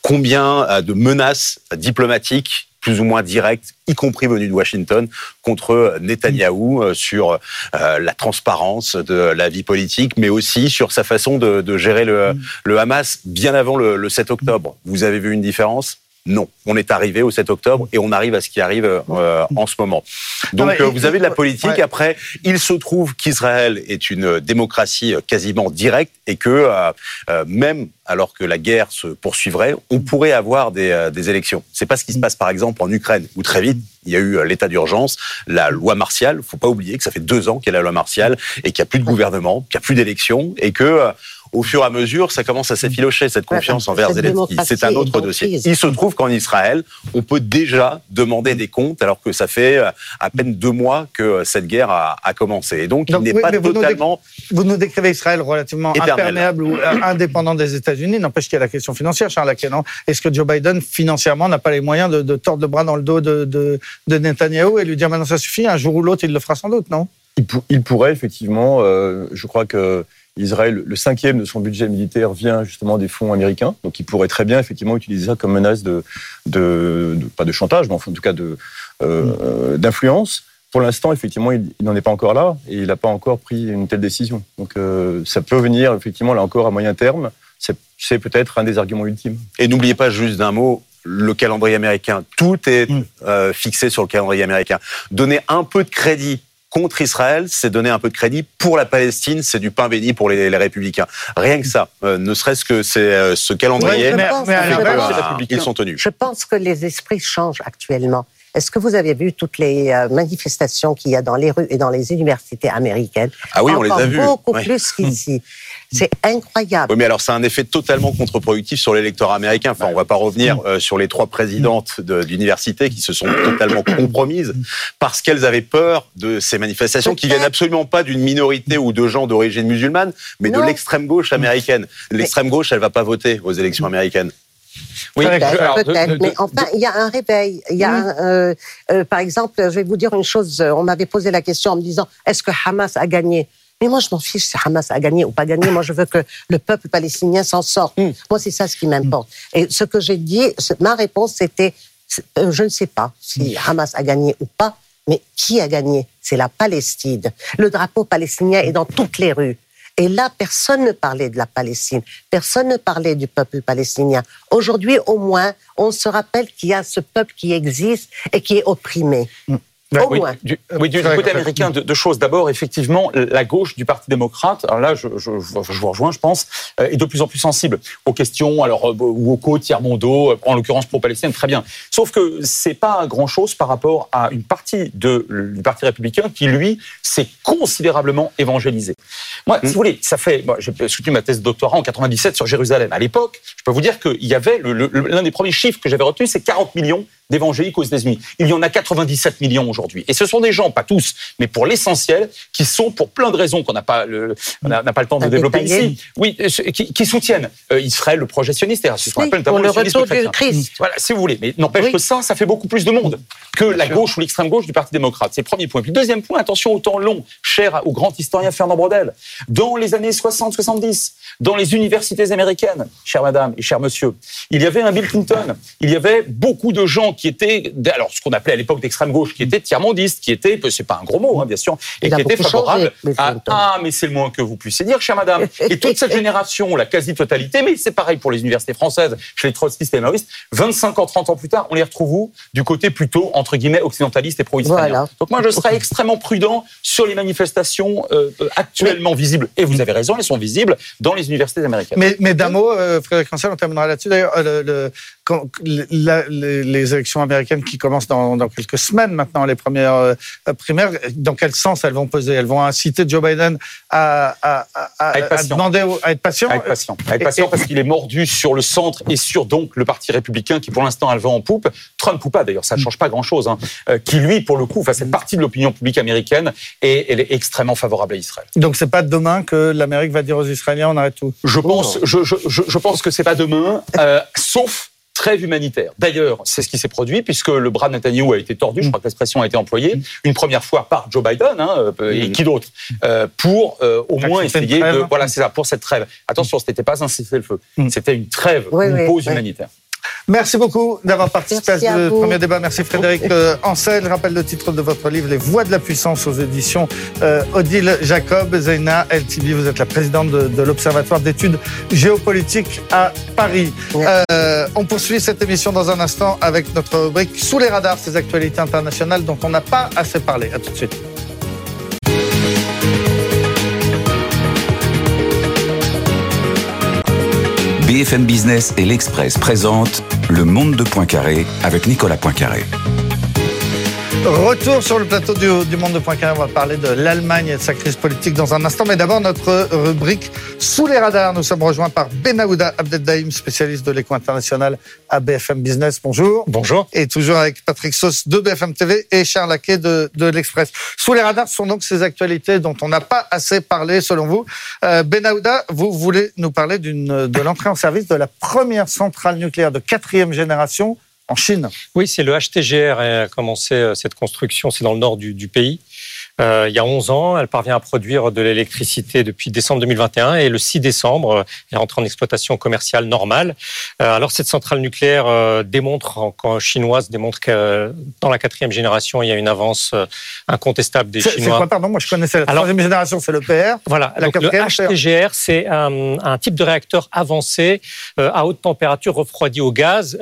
combien de menaces diplomatiques plus ou moins direct, y compris venu de Washington, contre Netanyahou euh, sur euh, la transparence de la vie politique, mais aussi sur sa façon de, gérer le, le, Hamas bien avant le, le 7 octobre. Vous avez vu une différence? Non, on est arrivé au 7 octobre et on arrive à ce qui arrive euh, en ce moment. Donc euh, vous avez de la politique. Après, il se trouve qu'Israël est une démocratie quasiment directe et que euh, même alors que la guerre se poursuivrait, on pourrait avoir des, des élections. C'est pas ce qui se passe par exemple en Ukraine où très vite il y a eu l'état d'urgence, la loi martiale. Faut pas oublier que ça fait deux ans qu'il y a la loi martiale et qu'il n'y a plus de gouvernement, qu'il n'y a plus d'élections et que au fur et à mesure, ça commence à s'effilocher, cette confiance envers Zelensky. C'est un autre dossier. Il se trouve qu'en Israël, on peut déjà demander des comptes, alors que ça fait euh, à peine deux mois que euh, cette guerre a, commencé. Et donc, il n'est pas totalement... Vous nous décrivez Israël relativement imperméable ou euh, indépendant des États-Unis. N'empêche qu'il y a la question financière, Charles Lacan. Est-ce que Joe Biden, financièrement, n'a pas les moyens de, tordre le bras dans le dos de, de, de Netanyahou et lui dire maintenant ça suffit, un jour ou l'autre, il le fera sans doute, non? Il, pourrait, effectivement. je crois que Israël, le cinquième de son budget militaire vient justement des fonds américains, donc il pourrait très bien effectivement utiliser ça comme menace de, de, pas de chantage, mais en tout cas de euh, d'influence. Pour l'instant, effectivement, il, n'en est pas encore là et il n'a pas encore pris une telle décision. Donc euh, ça peut venir effectivement là encore à moyen terme. C'est peut-être un des arguments ultimes. Et n'oubliez pas juste d'un mot, le calendrier américain. Tout est mm. euh, fixé sur le calendrier américain. Donner un peu de crédit contre Israël, c'est donner un peu de crédit. Pour la Palestine, c'est du pain béni pour les, républicains. Rien que ça, euh, ne serait-ce que c'est euh, ce calendrier, mais, les républicains sont tenus. Je pense que les esprits changent actuellement. Est-ce que vous avez vu toutes les euh, manifestations qu'il y a dans les rues et dans les universités américaines? Ah oui, on les a vues. Beaucoup plus qu'ici. C'est incroyable. Oui, mais alors c'est un effet totalement contre-productif sur l'électorat américain. Enfin, on va pas revenir mm. euh, sur les trois présidentes d'université qui se sont totalement compromises parce qu'elles avaient peur de ces manifestations qui viennent absolument pas d'une minorité ou de gens d'origine musulmane, mais de l'extrême gauche américaine. L'extrême gauche, elle va pas voter aux élections américaines. Oui, peut-être, mais enfin, il y a un réveil. Il y a, euh, euh, par exemple, je vais vous dire une chose. On m'avait posé la question en me disant est-ce que Hamas a gagné? Mais moi, je m'en fiche si Hamas a gagné ou pas gagné. Moi, je veux que le peuple palestinien s'en sorte. Mm. Moi, c'est ça ce qui m'importe. Et ce que j'ai dit, ma réponse, c'était, euh, je ne sais pas si Hamas a gagné ou pas, mais qui a gagné? C'est la Palestine. Le drapeau palestinien est dans toutes les rues. Et là, personne ne parlait de la Palestine, personne ne parlait du peuple palestinien. Aujourd'hui, au moins, on se rappelle qu'il y a ce peuple qui existe et qui est opprimé. Au oui, moins. du, oui, du, du côté américain, deux, deux choses. D'abord, effectivement, la gauche du Parti démocrate, alors là, je, je, je vous rejoins, je pense, euh, est de plus en plus sensible aux questions, alors, euh, ou aux côtes, tiers-mondaux, en l'occurrence pro-palestinienne, très bien. Sauf que c'est pas grand-chose par rapport à une partie de, du Parti républicain qui, lui, s'est considérablement évangélisé. Moi, si vous voulez, ça fait, moi, j'ai soutenu ma thèse de doctorat en 97 sur Jérusalem. À l'époque, je peux vous dire qu'il y avait, l'un des premiers chiffres que j'avais retenu, c'est 40 millions d'évangéliques aux États-Unis. Il y en a 97 millions aujourd'hui. Et ce sont des gens, pas tous, mais pour l'essentiel, qui sont, pour plein de raisons qu'on n'a pas le, on pas le temps de développer ici, oui, euh, qui, qui soutiennent euh, Israël, le projet sioniste, c'est ce qu'on appelle notamment le retour du. Christ. Voilà, si vous voulez. Mais n'empêche Oui. que ça, ça fait beaucoup plus de monde que la gauche ou l'extrême gauche du Parti démocrate. C'est le premier point. Puis deuxième point, attention au temps long, cher au grand historien Fernand Brodel. Dans les années 60-70, dans les universités américaines, chère madame et cher monsieur, il y avait un Bill Clinton. Il y avait beaucoup de gens qui étaient, alors ce qu'on appelait à l'époque d'extrême gauche, qui étaient tiers-mondistes, qui étaient, c'est pas un gros mot, hein, bien sûr, et Il qui étaient beaucoup favorables changé, Bill à, ah, mais c'est le moins que vous puissiez dire, chère madame. Et toute cette génération, la quasi-totalité, mais c'est pareil pour les universités françaises, chez les trotskistes et les maoïstes, 25 ans, 30 ans plus tard, on les retrouve où? Du côté plutôt, entre guillemets, occidentaliste et pro-israélien. Voilà. Donc moi, je serais extrêmement prudent sur les manifestations euh, euh, actuellement visibles. Et vous avez raison, elles sont visibles dans les universités américaines. Mais, mais d'un mot, euh, Frédéric Rancel, on terminera là-dessus. D'ailleurs, euh, le- le- quand- la- les, les élections américaines qui commencent dans, dans quelques semaines maintenant, les premières euh, primaires, dans quel sens elles vont peser? Elles vont inciter Joe Biden à, à, à- à- être demander à être patient? À être patient. À être Et- patient et- parce qu'il est mordu sur le centre et sur donc le parti républicain qui pour l'instant a le vent en poupe. Trump ou pas d'ailleurs, ça ne change pas grand-chose. hein. Euh, qui lui, pour le coup, enfin, cette partie de l'opinion publique américaine, est, elle est extrêmement favorable à Israël. Donc c'est pas demain que l'Amérique va dire aux Israéliens on arrête tout? Je pense, je, je, je, je pense que c'est pas demain, euh, sauf trêve humanitaire. D'ailleurs, c'est ce qui s'est produit puisque le bras de Netanyahou a été tordu, je crois que l'expression a été employée, une première fois par Joe Biden, hein, euh, et qui d'autre, euh, pour euh, au moins essayer de... Voilà, c'est ça, pour cette trêve. Attention, ce n'était pas un cessez-le-feu, Mm. c'était une trêve, Oui, une oui, pause oui. humanitaire. Merci beaucoup d'avoir participé Merci à ce vous. premier débat. Merci Frédéric euh, Ancel. Je rappelle le titre de votre livre, Les Voix de la puissance aux éditions euh, Odile Jacob. Zeina LTB, vous êtes la présidente de, de l'Observatoire d'études géopolitiques à Paris. Euh, on poursuit cette émission dans un instant avec notre rubrique Sous les radars, ces actualités internationales dont on n'a pas assez parlé. À tout de suite. BFM Business et l'Express présentent Le Monde de Poincaré avec Nicolas Poincaré. Retour sur le plateau du, du Monde de Poincaré. On va parler de l'Allemagne et de sa crise politique dans un instant. Mais d'abord, notre rubrique Sous les radars. Nous sommes rejoints par Benaouda Abdeldaïm, spécialiste de l'éco international à BFM Business. Bonjour. Bonjour. Et toujours avec Patrick Sauce de BFM TV et Charles Laquet de, de l'Express. Sous les radars sont donc ces actualités dont on n'a pas assez parlé, selon vous. Euh, Benaouda, vous voulez nous parler d'une, de l'entrée en service de la première centrale nucléaire de quatrième génération en Chine. Oui, c'est le HTGR qui a commencé euh, cette construction, c'est dans le nord du, du pays. Euh, il y a 11 ans, elle parvient à produire de l'électricité depuis décembre 2021 et le 6 décembre, euh, elle est entrée en exploitation commerciale normale. Euh, alors cette centrale nucléaire euh, démontre, chinoise, démontre que dans la quatrième génération, il y a une avance incontestable des C'est, c'est Chinois. quoi, pardon? Moi, je connaissais la troisième génération, c'est le PR. Voilà, La donc le HTGR, c'est un, un type de réacteur avancé à haute température refroidi au gaz.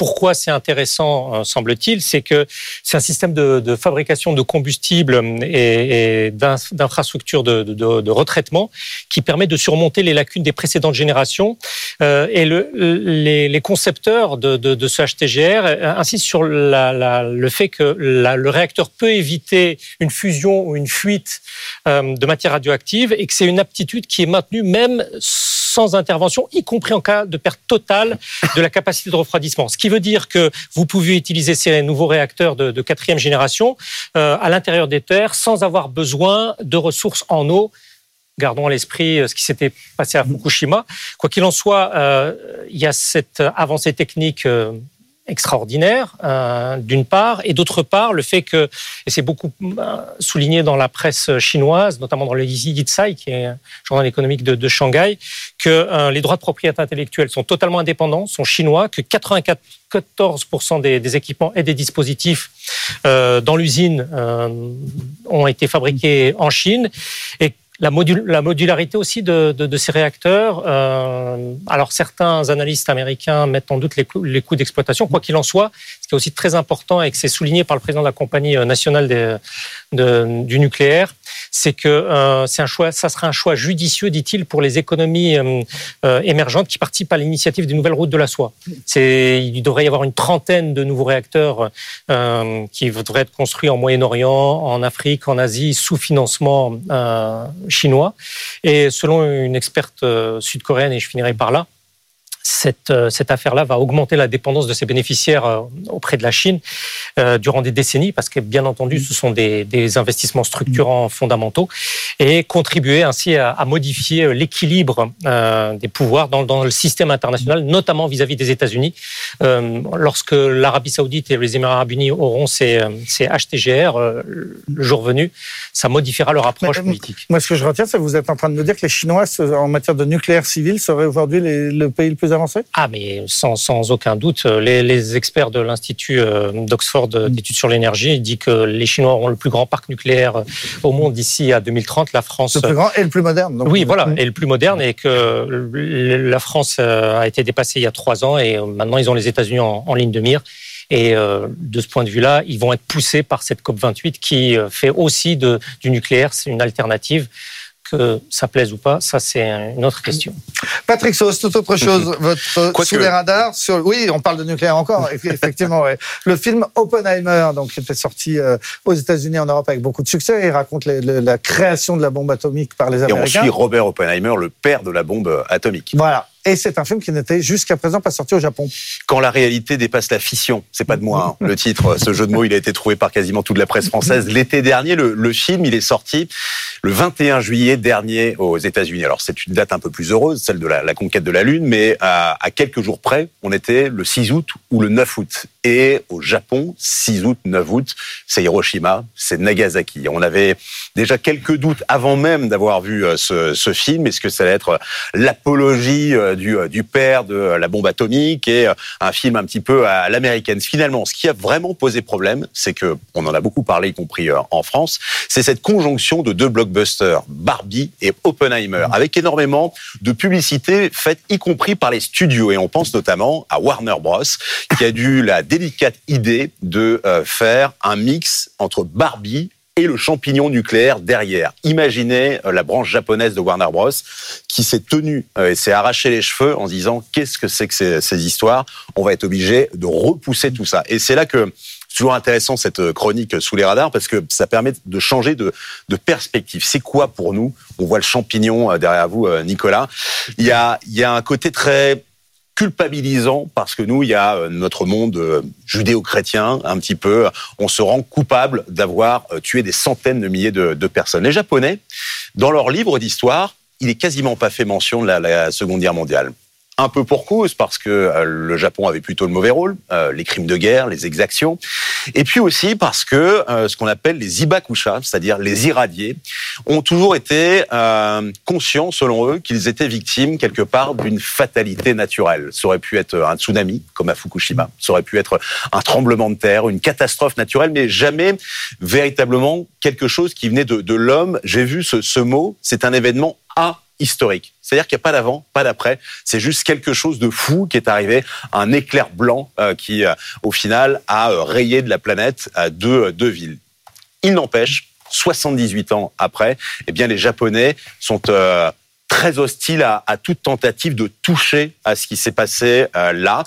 Pourquoi c'est intéressant, euh, semble-t-il, c'est que c'est un système de, de fabrication de combustible euh, et, et d'in- d'infrastructures de, de- de retraitement qui permet de surmonter les lacunes des précédentes générations. Euh, et le, les, les concepteurs de, ce HTGR euh, insistent sur la- la- le fait que la- le réacteur peut éviter une fusion ou une fuite euh, de matière radioactive et que c'est une aptitude qui est maintenue même intervention, y compris en cas de perte totale de la capacité de refroidissement. Ce qui veut dire que vous pouvez utiliser ces nouveaux réacteurs de, quatrième génération euh, à l'intérieur des terres sans avoir besoin de ressources en eau. Gardons à l'esprit euh, ce qui s'était passé à Fukushima. Quoi qu'il en soit, euh, il y a cette avancée technique extraordinaire, euh, d'une part, et d'autre part, le fait que, et c'est beaucoup euh, souligné dans la presse chinoise, notamment dans le Yitsai, qui est un journal économique de, Shanghai, que euh, les droits de propriété intellectuelle sont totalement indépendants, sont chinois, que 94% des, des équipements et des dispositifs dans l'usine ont été fabriqués en Chine, et la, modul- la modularité aussi de, ces réacteurs. euh, alors certains analystes américains mettent en doute les coûts, d'exploitation. Quoi qu'il en soit, qui est aussi très important et que c'est souligné par le président de la compagnie nationale des, de, du nucléaire, c'est que euh, c'est un choix, ça sera un choix judicieux, dit-il, pour les économies euh, euh, émergentes qui participent à l'initiative des nouvelles routes de la soie. Il devrait y avoir une trentaine de nouveaux réacteurs euh, qui devraient être construits en Moyen-Orient, en Afrique, en Asie, sous financement euh, chinois. Et selon une experte sud-coréenne, et je finirai par là, cette, euh, cette affaire-là va augmenter la dépendance de ses bénéficiaires euh, auprès de la Chine euh, durant des décennies, parce que bien entendu, ce sont des, des investissements structurants fondamentaux, et contribuer ainsi à, à modifier l'équilibre euh, des pouvoirs dans, dans, le système international, notamment vis-à-vis -vis des États-Unis. Euh, lorsque l'Arabie saoudite et les Émirats arabes unis auront ces, ces HTGR, le jour venu, ça modifiera leur approche Mais, politique. Moi, ce que je retiens, c'est que vous êtes en train de me dire que les Chinois, en matière de nucléaire civil, seraient aujourd'hui le pays le plus Ah, mais sans, sans aucun doute. Les, les experts de l'Institut euh, d'Oxford d'études sur l'énergie disent que les Chinois auront le plus grand parc nucléaire au monde d'ici à 2030. La France. Le plus grand et le plus moderne. Donc. Oui, voilà, et le plus moderne, et que la France a été dépassée il y a trois ans, et maintenant ils ont les États-Unis en, en ligne de mire. Et euh, de ce point de vue-là, ils vont être poussés par cette COP28 qui euh, fait aussi de, du nucléaire, c'est une alternative que ça plaise ou pas, ça c'est une autre question. Patrick Sauce, toute autre chose, votre Quoi sous que... les radars sur oui, on parle de nucléaire encore, effectivement. ouais. Le film Oppenheimer, donc qui était sorti euh, aux États-Unis, en Europe avec beaucoup de succès, il raconte les, les, la création de la bombe atomique par les Américains. Et on suit Robert Oppenheimer, le père de la bombe atomique. Voilà. Et c'est un film qui n'était jusqu'à présent pas sorti au Japon. Quand la réalité dépasse la fiction, c'est pas de moi. Hein. Le titre, ce jeu de mots, il a été trouvé par quasiment toute la presse française l'été dernier. Le, film, il est sorti le 21 juillet dernier aux États-Unis. Alors c'est une date un peu plus heureuse, celle de la, conquête de la Lune, mais à, quelques jours près, on était le 6 août ou le 9 août. Et au Japon, 6 août, 9 août, c'est Hiroshima, c'est Nagasaki. On avait déjà quelques doutes avant même d'avoir vu euh, ce, ce film. Est-ce que ça allait être l'apologie euh, du, du, père de la bombe atomique et euh, un film un petit peu à l'américaine. Finalement, ce qui a vraiment posé problème, c'est que, on en a beaucoup parlé, y compris en France, c'est cette conjonction de deux blockbusters, Barbie et Oppenheimer, avec énormément de publicité faite, y compris par les studios. Et on pense notamment à Warner Bros, qui a dû la délicate idée de faire un mix entre Barbie et le champignon nucléaire derrière. Imaginez la branche japonaise de Warner Bros qui s'est tenue et s'est arraché les cheveux en disant qu'est-ce que c'est que ces, histoires? On va être obligé de repousser tout ça. Et c'est là que c'est toujours intéressant cette chronique sous les radars parce que ça permet de changer de, perspective. C'est quoi pour nous? On voit le champignon derrière vous, Nicolas. Il y a un côté très culpabilisant parce que nous, il y a euh, notre monde euh, judéo-chrétien, un petit peu, on se rend coupable d'avoir euh, tué des centaines de milliers de, personnes. Les Japonais, dans leur livre d'histoire, il est quasiment pas fait mention de la Seconde Guerre mondiale un peu pour cause parce que euh, le Japon avait plutôt le mauvais rôle, euh, les crimes de guerre, les exactions, et puis aussi parce que euh, ce qu'on appelle les ibakusha, c'est-à-dire les irradiés, ont toujours été conscients, selon eux, qu'ils étaient victimes quelque part d'une fatalité naturelle. Ça aurait pu être un tsunami, comme à Fukushima, ça aurait pu être un tremblement de terre, une catastrophe naturelle, mais jamais véritablement quelque chose qui venait de, de l'homme. J'ai vu ce, ce mot, c'est un événement à historique. C'est-à-dire qu'il n'y a pas d'avant, pas d'après. C'est juste quelque chose de fou qui est arrivé, un éclair blanc euh, qui, euh, au final, a euh, rayé de la planète deux, deux villes. Il n'empêche, 78 ans après, eh bien, les Japonais sont euh, très hostiles à, à, toute tentative de toucher à ce qui s'est passé euh, là.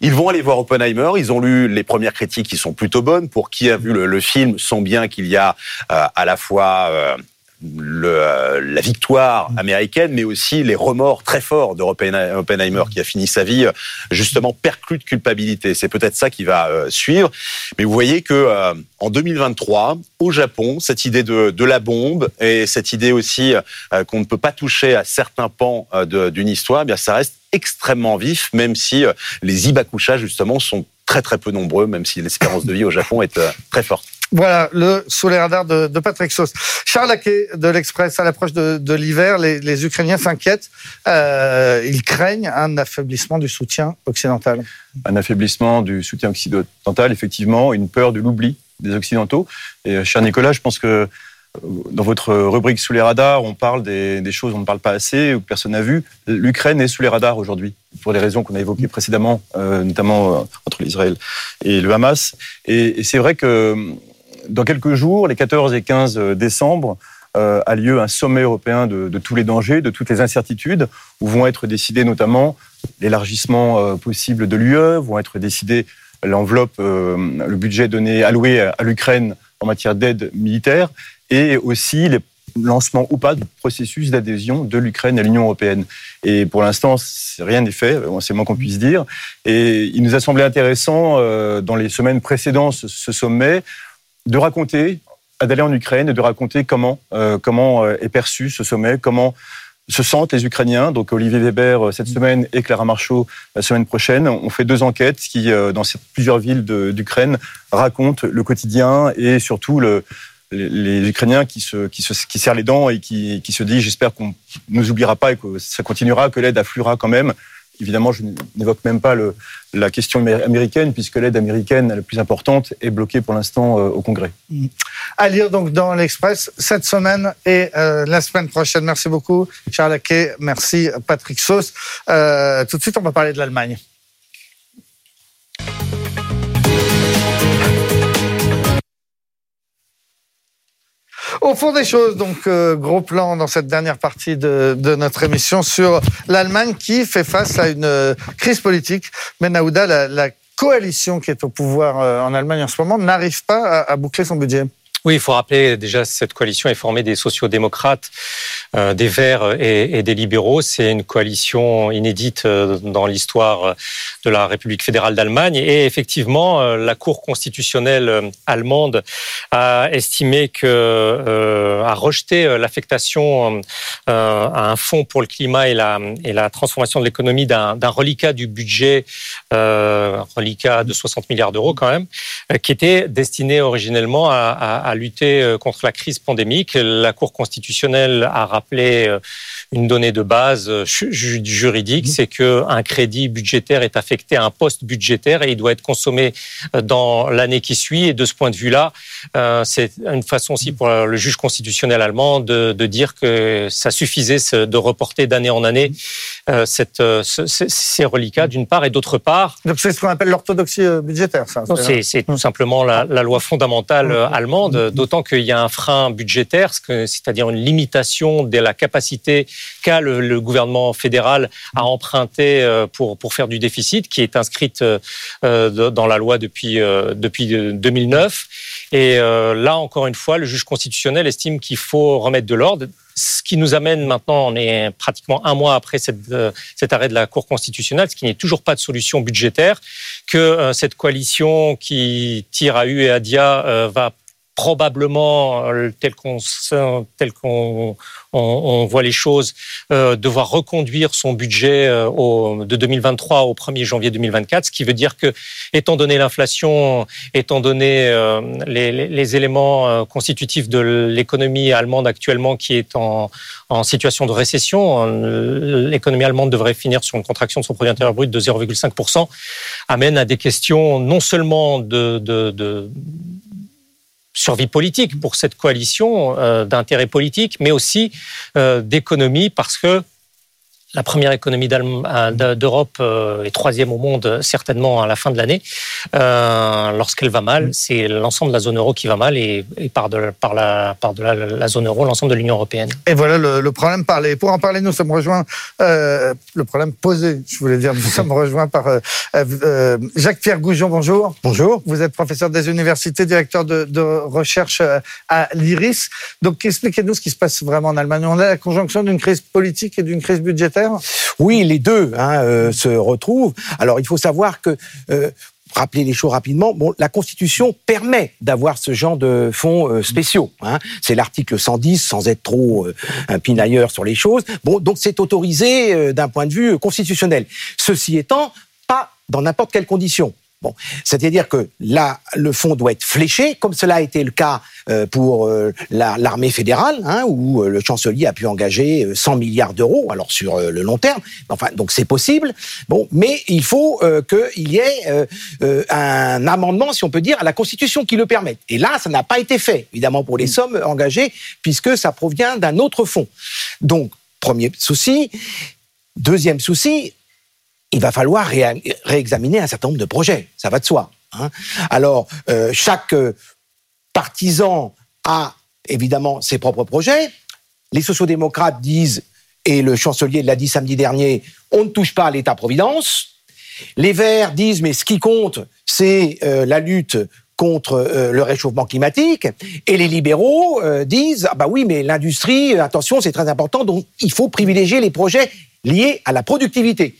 Ils vont aller voir Oppenheimer. Ils ont lu les premières critiques qui sont plutôt bonnes. Pour qui a vu le, le film, sont bien qu'il y a euh, à la fois le, euh, la victoire américaine, mais aussi les remords très forts de Oppenheimer, qui a fini sa vie justement perclus de culpabilité. C'est peut-être ça qui va euh, suivre. Mais vous voyez que euh, en 2023, au Japon, cette idée de, de, la bombe et cette idée aussi euh, qu'on ne peut pas toucher à certains pans euh, d'une histoire, eh bien ça reste extrêmement vif, même si euh, les ibakusha justement sont très très peu nombreux, même si l'espérance de vie au Japon est très forte. Voilà, le sous les radars de, Patrick Sauce. Charles Laquet de l'Express, à l'approche de, l'hiver, les, Ukrainiens s'inquiètent. Euh, ils craignent un affaiblissement du soutien occidental. Un affaiblissement du soutien occidental, effectivement, une peur de l'oubli des Occidentaux. Et cher Nicolas, je pense que dans votre rubrique sous les radars, on parle des, choses on ne parle pas assez ou que personne n'a vu. L'Ukraine est sous les radars aujourd'hui pour les raisons qu'on a évoquées précédemment, euh, notamment euh, entre l'Israël et le Hamas. Et c'est vrai que dans quelques jours, les 14 et 15 décembre, euh, a lieu un sommet européen de, tous les dangers, de toutes les incertitudes, où vont être décidés notamment l'élargissement euh, possible de l'UE, vont être décidés l'enveloppe, euh, le budget donné alloué à l'Ukraine en matière d'aide militaire et aussi les lancements ou pas du processus d'adhésion de l'Ukraine à l'Union européenne. Et pour l'instant, rien n'est fait, c'est moins qu'on puisse dire. Et il nous a semblé intéressant, euh, dans les semaines précédant ce, ce sommet, de raconter, d'aller en Ukraine et de raconter comment, euh, comment euh, est perçu ce sommet, comment se sentent les Ukrainiens. Donc Olivier Weber euh, cette semaine et Clara Marchaud la semaine prochaine. On fait deux enquêtes qui, euh, dans plusieurs villes d'Ukraine, racontent le quotidien et surtout le, les, Ukrainiens qui se, qui se qui serrent les dents et qui, qui se disent j'espère qu'on ne nous oubliera pas et que ça continuera, que l'aide affluera quand même. Évidemment, je n'évoque même pas la question américaine, puisque l'aide américaine la plus importante est bloquée pour l'instant euh, au Congrès. À lire donc dans l'Express cette semaine et euh, la semaine prochaine. Merci beaucoup, Charles Aquet. Merci, Patrick Sauce. Euh, tout de suite, on va parler de l'Allemagne. Au fond des choses, donc euh, gros plan dans cette dernière partie de, de notre émission sur l'Allemagne qui fait face à une euh, crise politique. Mais Naouda, la, coalition qui est au pouvoir euh, en Allemagne en ce moment n'arrive pas à boucler son budget. Oui, il faut rappeler déjà cette coalition est formée des sociodémocrates, euh, des Verts et, et, des libéraux. C'est une coalition inédite euh, dans l'histoire de la République fédérale d'Allemagne. Et effectivement, euh, la Cour constitutionnelle allemande a estimé que euh, a rejeté l'affectation euh, à un fonds pour le climat et la, et la transformation de l'économie d'un reliquat du budget, un reliquat de 60 milliards d'euros quand même, qui était destiné originellement à, à à lutter euh, contre la crise pandémique. La Cour constitutionnelle a rappelé euh, une donnée de base euh, juridique, c'est que un crédit budgétaire est affecté à un poste budgétaire et il doit être consommé dans l'année qui suit. Et de ce point de vue-là, c'est une façon aussi pour le juge constitutionnel allemand de, de dire que ça suffisait de reporter d'année en année cette, ces reliquats d'une part et d'autre part. C'est ce qu'on appelle l'orthodoxie budgétaire, ça. C'est tout simplement la, la loi fondamentale allemande d'autant qu'il y a un frein budgétaire, c'est-à-dire une limitation de la capacité qu'a le, gouvernement fédéral à emprunter euh, pour, pour faire du déficit, qui est inscrite euh, dans la loi depuis, euh, depuis 2009. Et là, encore une fois, le juge constitutionnel estime qu'il faut remettre de l'ordre. Ce qui nous amène maintenant, on est pratiquement un mois après cet arrêt de la Cour constitutionnelle, ce qui n'est toujours pas de solution budgétaire, que cette coalition qui tire à U et à Dia va probablement, euh, tel qu'on tel qu'on on, on, voit les choses, euh, devoir reconduire son budget euh, au, de 2023 au 1er janvier 2024, ce qui veut dire que, étant donné l'inflation, étant donné euh, les, les, éléments euh, constitutifs de l'économie allemande actuellement qui est en, en situation de récession, l'économie allemande devrait finir sur une contraction de son produit intérieur brut de 0,5%, amène à des questions non seulement de, de, de survie politique pour cette coalition, euh, d'intérêt politique, mais aussi euh, d'économie, parce que la première économie euh, d'Europe euh, et troisième au monde certainement à la fin de l'année. Euh, Lorsqu'elle va mal, c'est l'ensemble de la zone euro qui va mal et, et par, de, par, la, par de la, la zone euro, l'ensemble de l'Union européenne. Et voilà le, le, problème parlé. Pour en parler, nous sommes rejoints, euh, le problème posé, je voulais dire, nous sommes rejoints par euh, euh, Jacques-Pierre Goujon, bonjour. Bonjour. Vous êtes professeur des universités, directeur de, de recherche à l'IRIS. Donc expliquez-nous ce qui se passe vraiment en Allemagne. On a la conjonction d'une crise politique et d'une crise budgétaire oui, les deux hein, euh, se retrouvent. Alors, il faut savoir que euh, rappeler les choses rapidement. Bon, la Constitution permet d'avoir ce genre de fonds euh, spéciaux. Hein. C'est l'article 110, sans être trop euh, un pinailleur sur les choses. Bon, donc c'est autorisé d'un point de vue constitutionnel. Ceci étant, pas dans n'importe quelle condition. Bon, c'est-à-dire que là, le fonds doit être fléché, comme cela a été le cas euh, pour euh, la- l'armée fédérale, hein, où euh, le chancelier a pu engager euh, 100 milliards d'euros, alors sur le long terme. Enfin, donc c'est possible. Bon, mais il faut euh, qu'il y ait euh, un amendement, si on peut dire, à la Constitution qui le permette. Et là, ça n'a pas été fait, évidemment, pour les sommes engagées, puisque ça provient d'un autre fonds. Donc, premier souci. Deuxième souci, il va falloir réexaminer un certain nombre de projets. Ça va de soi. hein. Alors, euh, chaque euh, partisan a évidemment ses propres projets. Les sociodémocrates disent, et le chancelier l'a dit samedi dernier, on ne touche pas à l'État-providence. Les Verts disent, mais ce qui compte, c'est euh, la lutte contre euh, le réchauffement climatique. Et les libéraux euh, disent, ah bah oui, mais l'industrie, attention, c'est très important, donc il faut privilégier les projets liés à la productivité.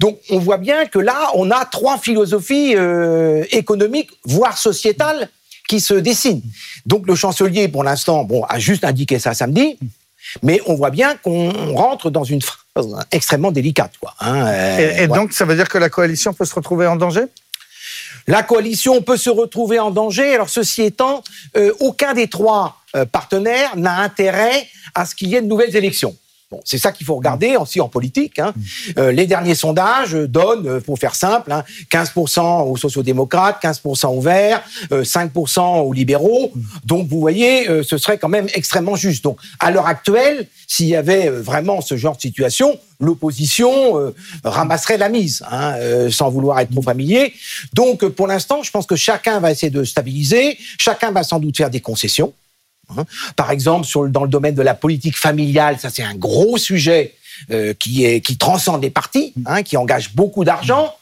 Donc on voit bien que là, on a trois philosophies euh, économiques, voire sociétales, qui se dessinent. Donc le chancelier, pour l'instant, bon, a juste indiqué ça samedi, mais on voit bien qu'on rentre dans une phase extrêmement délicate. Quoi, hein, euh, Et, et voilà. donc, ça veut dire que la coalition peut se retrouver en danger? La coalition peut se retrouver en danger. Alors, ceci étant, euh, aucun des trois partenaires n'a intérêt à ce qu'il y ait de nouvelles élections. Bon, c'est ça qu'il faut regarder aussi en politique. hein. Euh, les derniers sondages euh, donnent, euh, pour faire simple, hein, 15% aux sociodémocrates, 15% aux Verts, euh, 5% aux libéraux. Donc, vous voyez, euh, ce serait quand même extrêmement juste. Donc, à l'heure actuelle, s'il y avait euh, vraiment ce genre de situation, l'opposition euh, ramasserait la mise, hein, euh, sans vouloir être trop familier. Donc, euh, pour l'instant, je pense que chacun va essayer de stabiliser, chacun va sans doute faire des concessions. Hein. Par exemple, sur, le- dans le domaine de la politique familiale, ça c'est un gros sujet euh, qui, est, qui transcende les partis, hein, qui engage beaucoup d'argent.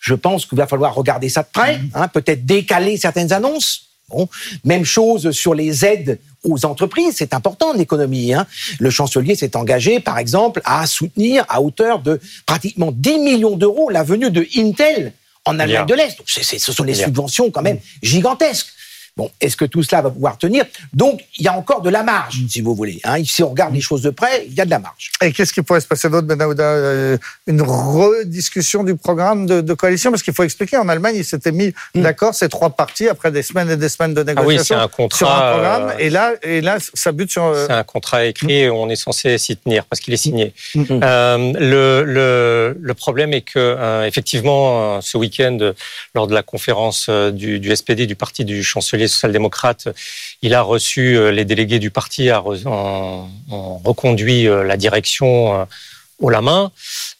Je pense qu'il va falloir regarder ça de près, hein, peut-être décaler certaines annonces. Bon. Même chose sur les aides aux entreprises, c'est important en économie. Hein. Le chancelier s'est engagé, par exemple, à soutenir à hauteur de pratiquement 10 millions d'euros la venue de Intel en Allemagne de l'Est. Ce sont des subventions quand même gigantesques. Bon, est-ce que tout cela va pouvoir tenir? Donc, il y a encore de la marge, si vous voulez. Hein. Si on regarde les choses de près, il y a de la marge. Et qu'est-ce qui pourrait se passer d'autre, Ben Aouda Euh, Une rediscussion du programme de, de coalition? Parce qu'il faut expliquer, en Allemagne, ils s'étaient mis d'accord, ces trois partis, après des semaines et des semaines de Ah oui, négociations, c'est un contrat, sur un programme. euh, Et, là, et là, ça bute sur... euh, C'est un contrat écrit et on est censé s'y tenir parce qu'il est signé. Mm. Euh, le, le, le problème est que, euh, effectivement, ce week-end, lors de la conférence du, du SPD, du parti du chancelier social-démocrate, il a reçu euh, les délégués du parti, a re- ont, ont reconduit euh, la direction euh, haut la main.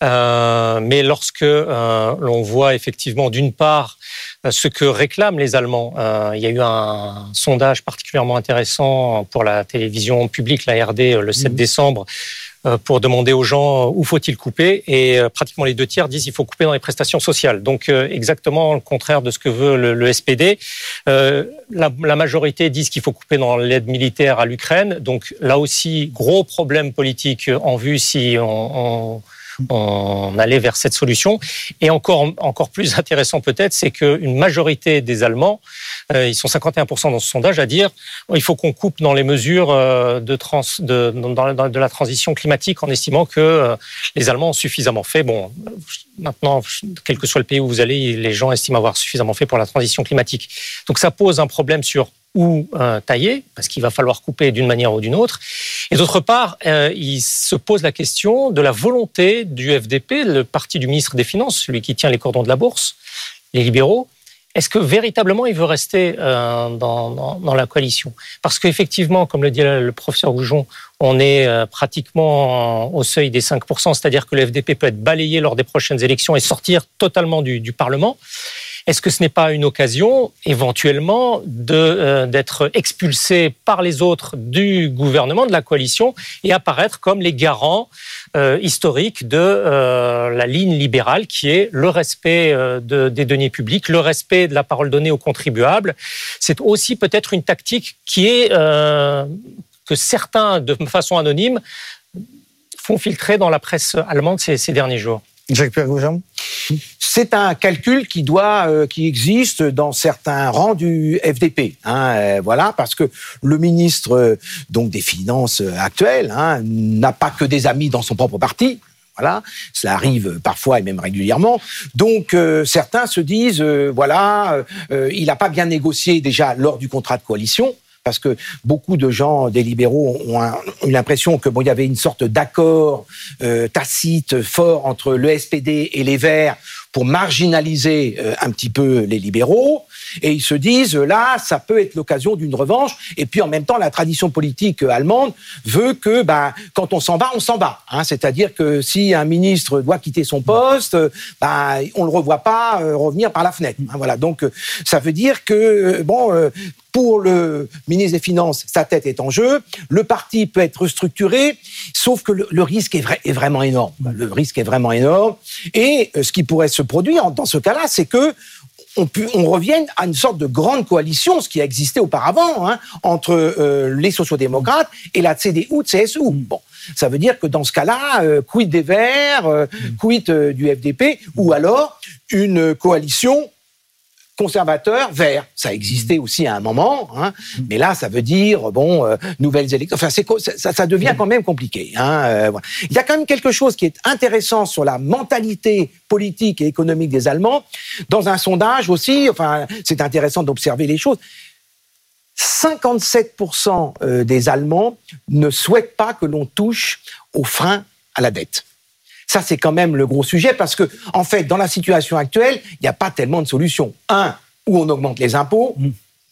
Euh, mais lorsque euh, l'on voit effectivement, d'une part, euh, ce que réclament les Allemands. Euh, il y a eu un sondage particulièrement intéressant pour la télévision publique, la RD, euh, le 7 décembre, euh, pour demander aux gens euh, où faut-il couper. Et euh, pratiquement les deux tiers disent qu'il faut couper dans les prestations sociales. Donc euh, exactement le contraire de ce que veut le, le SPD. Euh, la, la majorité disent qu'il faut couper dans l'aide militaire à l'Ukraine. Donc là aussi, gros problème politique en vue si on, on on allait vers cette solution. Et encore, encore plus intéressant peut-être, c'est qu'une majorité des Allemands, euh, ils sont 51% dans ce sondage, à dire oh, il faut qu'on coupe dans les mesures euh, de, trans, de, de la transition climatique en estimant que euh, les Allemands ont suffisamment fait. Bon, maintenant, quel que soit le pays où vous allez, les gens estiment avoir suffisamment fait pour la transition climatique. Donc ça pose un problème sur où euh, tailler, parce qu'il va falloir couper d'une manière ou d'une autre. Et d'autre part, euh, il se pose la question de la volonté du FDP, le parti du ministre des Finances, celui qui tient les cordons de la bourse, les libéraux. Est-ce que véritablement il veut rester euh, dans, la coalition? Parce qu'effectivement, comme le dit le professeur Goujon, on est euh, pratiquement au seuil des 5%, c'est-à-dire que le FDP peut être balayé lors des prochaines élections et sortir totalement du Parlement. Est-ce que ce n'est pas une occasion, éventuellement, euh, d'être expulsé par les autres du gouvernement, de la coalition, et apparaître comme les garants euh, historiques de euh, la ligne libérale, qui est le respect euh, de- des deniers publics, le respect de la parole donnée aux contribuables? C'est aussi peut-être une tactique qui est euh, que certains, de façon anonyme, font filtrer dans la presse allemande ces, ces derniers jours. Jacques-Pierre Goujon C'est un calcul qui doit, euh, qui existe dans certains rangs du FDP. Hein, euh, voilà, parce que le ministre euh, donc des Finances actuel hein, n'a pas que des amis dans son propre parti. Voilà, cela arrive parfois et même régulièrement. Donc certains se disent, voilà, il n'a pas bien négocié déjà lors du contrat de coalition parce que beaucoup de gens, des libéraux, ont, eu l'impression que bon, il y avait une sorte d'accord euh, tacite fort entre le SPD et les Verts pour marginaliser euh, un petit peu les libéraux. Et ils se disent, euh, là, ça peut être l'occasion d'une revanche. Et puis, en même temps, la tradition politique euh, allemande veut que, ben, quand on s'en va, on s'en va. Hein. C'est-à-dire que si un ministre doit quitter son poste, euh, ben, on le revoit pas revenir par la fenêtre. hein. voilà. Donc, ça veut dire que, bon, pour le ministre des Finances, sa tête est en jeu. Le parti peut être restructuré, sauf que le, risque est, vrai- est vraiment énorme. Le risque est vraiment énorme. Et ce qui pourrait se produire dans ce cas-là, c'est que on, pu- on revienne à une sorte de grande coalition, ce qui a existé auparavant, hein, entre euh, les sociodémocrates et la CDU, CSU. Bon, ça veut dire que dans ce cas-là, euh, quid des Verts, euh, quid euh, du FDP, ou alors une coalition conservateur vert. Ça existait aussi à un moment, hein, mais là, ça veut dire bon, euh, nouvelles élections. Enfin, c'est ça, ça devient quand même compliqué. Hein, euh, voilà. Il y a quand même quelque chose qui est intéressant sur la mentalité politique et économique des Allemands. Dans un sondage aussi, enfin, c'est intéressant d'observer les choses. 57% euh, des Allemands ne souhaitent pas que l'on touche au frein à la dette. Ça, c'est quand même le gros sujet parce que, en fait, dans la situation actuelle, il n'y a pas tellement de solutions. Un, où on augmente les impôts.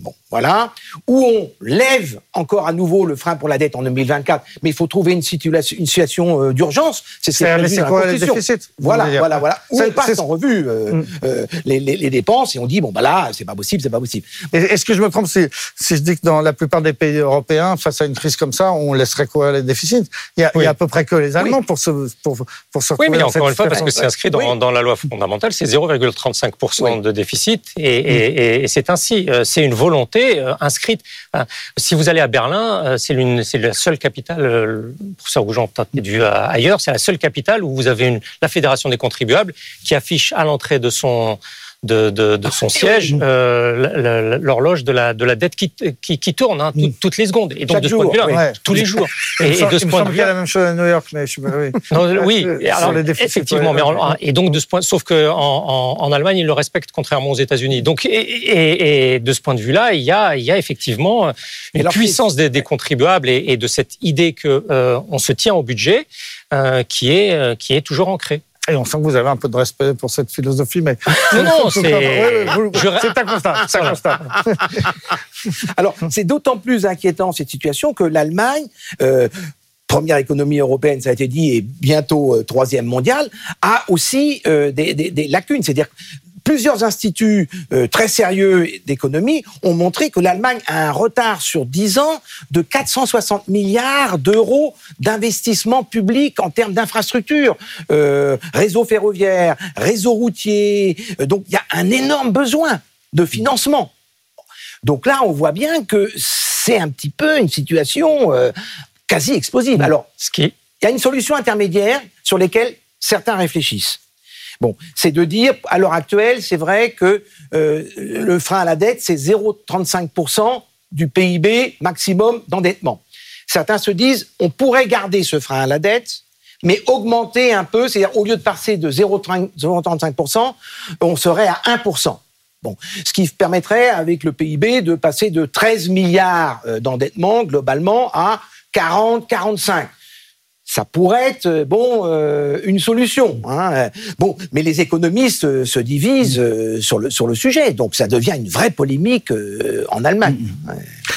Bon, voilà. Où on lève encore à nouveau le frein pour la dette en 2024, mais il faut trouver une situation, une situation euh, d'urgence. C'est ce qui est quoi, les Constitution. déficits, vous Voilà, voilà, voilà. Où on passe en revue euh, euh, les, les- les dépenses et on dit bon bah là, c'est pas possible, c'est pas possible. Est-ce que je me trompe si, si je dis que dans la plupart des pays européens, face à une crise comme ça, on laisserait courir les déficits? Il y, a, il y a à peu près que les Allemands pour se, pour, pour se Oui, mais encore cette une fois, parce que situation. c'est inscrit dans, dans la loi fondamentale, c'est 0,35% de déficit et, et- et- et c'est ainsi. C'est une volonté euh, inscrite. Si vous allez à Berlin, euh, c'est c'est la seule capitale, euh, le professeur Goujon peut-être ailleurs, c'est la seule capitale où vous avez une, la Fédération des contribuables qui affiche à l'entrée de son de, de- de son siège euh, l'horloge de la, de la dette qui, qui, qui tourne hein, tout- toutes les secondes. Et donc Chaque de ce point de vue-là, ouais. tous les jours. Me Et, et de ce me point de semble qu'il y a vue la même chose à New York, mais je sais pas, oui. non, oui, alors, les effectivement, mais en- et donc de ce point, sauf que en, en- en Allemagne ils le respectent contrairement aux États-Unis. Donc et, et- et de ce point de vue-là, il y a, il y a effectivement une puissance des, des contribuables et, et de cette idée que euh, on se tient au budget euh, qui est euh, qui est toujours ancrée. Et on sent que vous avez un peu de respect pour cette philosophie, mais. Non, non, c'est- Ouais, un constat. C'est un constat. Alors, c'est d'autant plus inquiétant cette situation que l'Allemagne, euh, première économie européenne, ça a été dit, et bientôt euh, troisième mondiale, a aussi euh, des, des- des lacunes. C'est-à-dire plusieurs instituts euh, très sérieux d'économie ont montré que l'Allemagne a un retard sur 10 ans de 460 milliards d'euros d'investissement public en termes d'infrastructures, euh, réseau ferroviaire, réseau routier. Donc il y a un énorme besoin de financement. Donc là, on voit bien que c'est un petit peu une situation euh, quasi explosive. Alors, Ce qui il y a une solution intermédiaire sur laquelle certains réfléchissent. Bon, c'est de dire, à l'heure actuelle, c'est vrai que euh, le frein à la dette, c'est 0,35% du PIB maximum d'endettement. Certains se disent, on pourrait garder ce frein à la dette, mais augmenter un peu, c'est-à-dire au lieu de passer de 0,30 0,35%, on serait à 1%. Bon, ce qui permettrait, avec le PIB, de passer de 13 milliards euh, d'endettement globalement à 40, 45 ça pourrait être euh, bon euh, une solution. Hein. Bon, mais les économistes euh, se divisent euh, sur le sur le sujet, donc ça devient une vraie polémique euh, en Allemagne.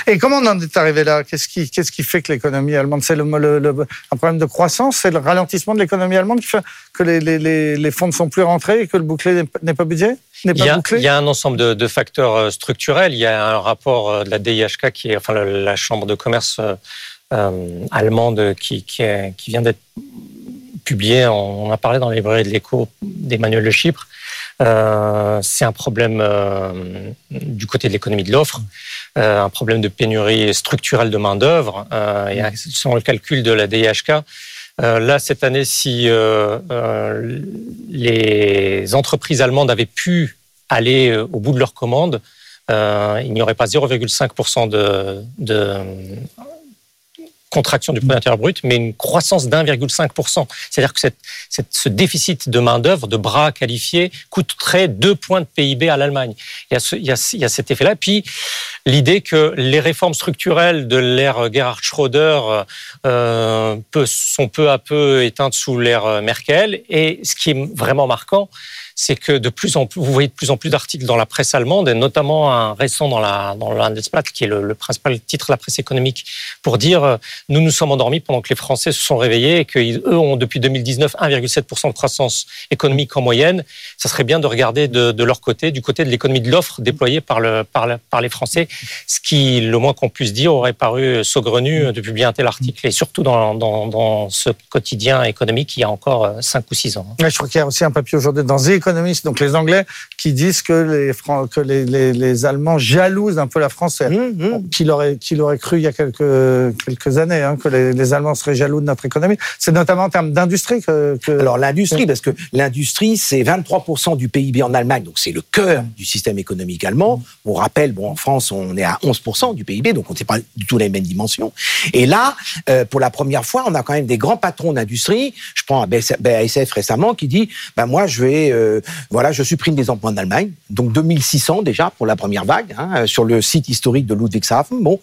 Et comment on en est arrivé là? Qu'est-ce qui, qu'est-ce qui fait que l'économie allemande, c'est le, le- le- un problème de croissance, c'est le ralentissement de l'économie allemande qui fait que les, les, les, les fonds ne sont plus rentrés et que le bouclier n'est pas- budget Il y, a, bouclé? il y a un ensemble de, de facteurs structurels. Il y a un rapport de la DIHK, qui est enfin la chambre de commerce allemande, qui, vient d'être publié. On a parlé dans les librairies de l'écho d'Emmanuel Le Chypre. Euh, c'est un problème euh, du côté de l'économie de l'offre, euh, un problème de pénurie structurelle de main d'œuvre. Euh, et selon le calcul de la DIHK, euh, là cette année, si euh, euh, les entreprises allemandes avaient pu aller euh, au bout de leurs commandes, euh, il n'y aurait pas 0,5% de, de contraction du produit intérieur brut, mais une croissance d'1,5%. C'est-à-dire que cette, cette, ce déficit de main-d'œuvre, de bras qualifiés, coûterait deux points de PIB à l'Allemagne. Il, y a ce, il, il y a cet effet-là. Puis l'idée que les réformes structurelles de l'ère Gerhard Schröder euh, peu, sont peu à peu éteintes sous l'ère Merkel. Et ce qui est vraiment marquant, c'est que de plus en plus, vous voyez de plus en plus d'articles dans la presse allemande, et notamment un récent dans la dans l'Handelsblatt, qui est le, principal titre de la presse économique, pour dire euh, nous nous sommes endormis pendant que les Français se sont réveillés et qu'eux ont depuis 2019 1,7% de croissance économique en moyenne. Ça serait bien de regarder de, leur côté, du côté de l'économie de l'offre déployée par le par, le, par les Français, ce qui, le moins qu'on puisse dire, aurait paru saugrenu de publier un tel article, et surtout dans, dans, ce quotidien économique il y a encore 5 ou 6 ans. Je crois qu'il y a aussi un papier aujourd'hui dans The économistes, donc les Anglais, qui disent que les, Fran que les, les, les, Allemands jalousent un peu la France, mmh, mmh. Qui, l'aurait, qui l'aurait cru il y a quelques, quelques années, hein, que les, les, Allemands seraient jaloux de notre économie. C'est notamment en termes d'industrie que, que... Alors l'industrie, parce que l'industrie, c'est 23% du PIB en Allemagne, donc c'est le cœur du système économique allemand. On rappelle, bon, en France, on est à 11% du PIB, donc on n'est pas du tout les mêmes dimensions. Et là, euh, pour la première fois, on a quand même des grands patrons d'industrie. Je prends BASF récemment qui dit, ben moi, je vais... Euh, voilà, je supprime des emplois en Allemagne, donc 2600 déjà pour la première vague, hein, sur le site historique de Ludwigshafen, bon,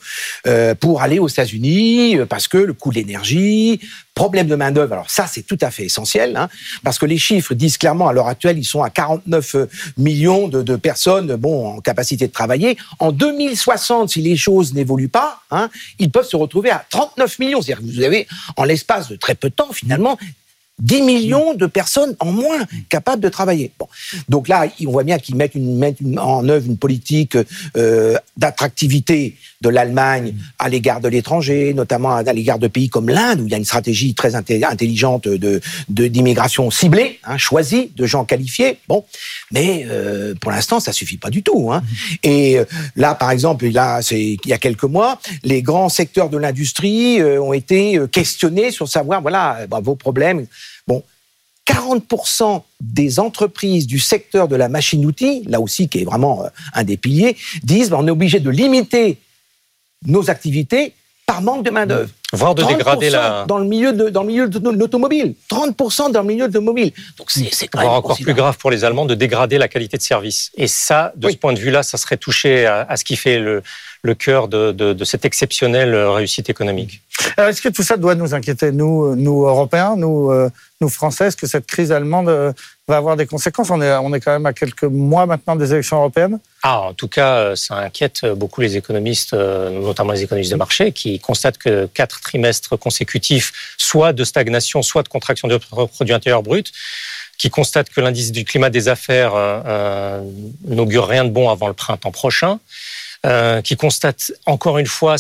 euh, pour aller aux États-Unis, parce que le coût de l'énergie, problème de main-d'œuvre, alors ça, c'est tout à fait essentiel, hein, parce que les chiffres disent clairement, à l'heure actuelle, ils sont à 49 millions de, de, personnes bon, en capacité de travailler. En 2060, si les choses n'évoluent pas, hein, ils peuvent se retrouver à 39 millions. C'est-à-dire que vous avez, en l'espace de très peu de temps, finalement, 10 millions de personnes en moins capables de travailler. Bon. Donc là, on voit bien qu'ils mettent, une, mettent une, en œuvre une politique euh, d'attractivité de l'Allemagne à l'égard de l'étranger, notamment à l'égard de pays comme l'Inde, où il y a une stratégie très intelligente de d'immigration ciblée, hein, choisie, de gens qualifiés. Bon, mais euh, pour l'instant, ça suffit pas du tout. Hein. Et euh, là, par exemple, là, il y a quelques mois, les grands secteurs de l'industrie euh, ont été questionnés sur savoir, voilà, bah, vos problèmes. Bon, 40% des entreprises du secteur de la machine-outil, là aussi qui est vraiment un des piliers, disent bah, on est obligé de limiter nos activités par manque de main-d'œuvre. Voire de dégrader la. Dans le milieu de, dans le milieu de l'automobile. 30% dans le milieu de l'automobile. Donc c'est quand même. encore plus grave pour les Allemands de dégrader la qualité de service. Et ça, de oui. ce point de vue-là, ça serait touché à, à, ce qui fait le, le cœur de, de, de cette exceptionnelle réussite économique. Est-ce que tout ça doit nous inquiéter, nous, nous Européens, nous, euh, nous Français? Est-ce que cette crise allemande euh, va avoir des conséquences. On est, quand même à quelques mois maintenant des élections européennes. Ah, En tout cas, ça inquiète beaucoup les économistes, euh, notamment les économistes de marché, qui constatent que quatre trimestres consécutifs, soit de stagnation, soit de contraction du produit intérieur brut, qui constatent que l'indice du climat des affaires euh, n'augure rien de bon avant le printemps prochain, euh, qui constatent encore une fois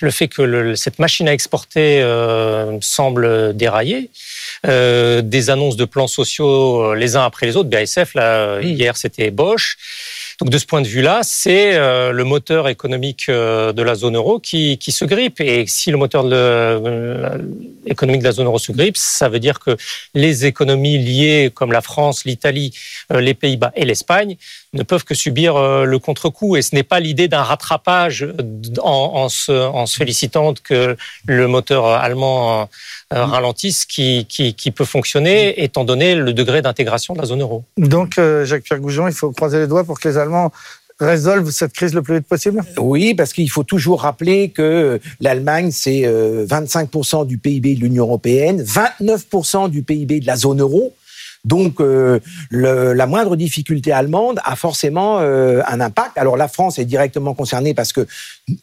le fait que cette machine à exporter euh, semble dérailler, euh, des annonces de plans sociaux les uns après les autres. BASF, là, mmh. hier, c'était Bosch. Donc de ce point de vue-là, c'est euh, le moteur économique euh, de la zone euro qui, qui se grippe. Et si le moteur de le, économique de la zone euro se grippe, ça veut dire que les économies liées comme la France, l'Italie, euh, les Pays-Bas et l'Espagne ne peuvent que subir le contre-coup. Et ce n'est pas l'idée d'un rattrapage en, en, se, en se félicitant que le moteur allemand euh, ralentisse qui, qui, qui, peut fonctionner étant donné le degré d'intégration de la zone euro. Donc, euh, Jacques-Pierre Goujon, il faut croiser les doigts pour que les Allemands résolvent cette crise le plus vite possible? Oui, parce qu'il faut toujours rappeler que l'Allemagne, c'est 25% du PIB de l'Union européenne, 29% du PIB de la zone euro. Donc, euh, le, la moindre difficulté allemande a forcément euh, un impact. Alors, la France est directement concernée parce que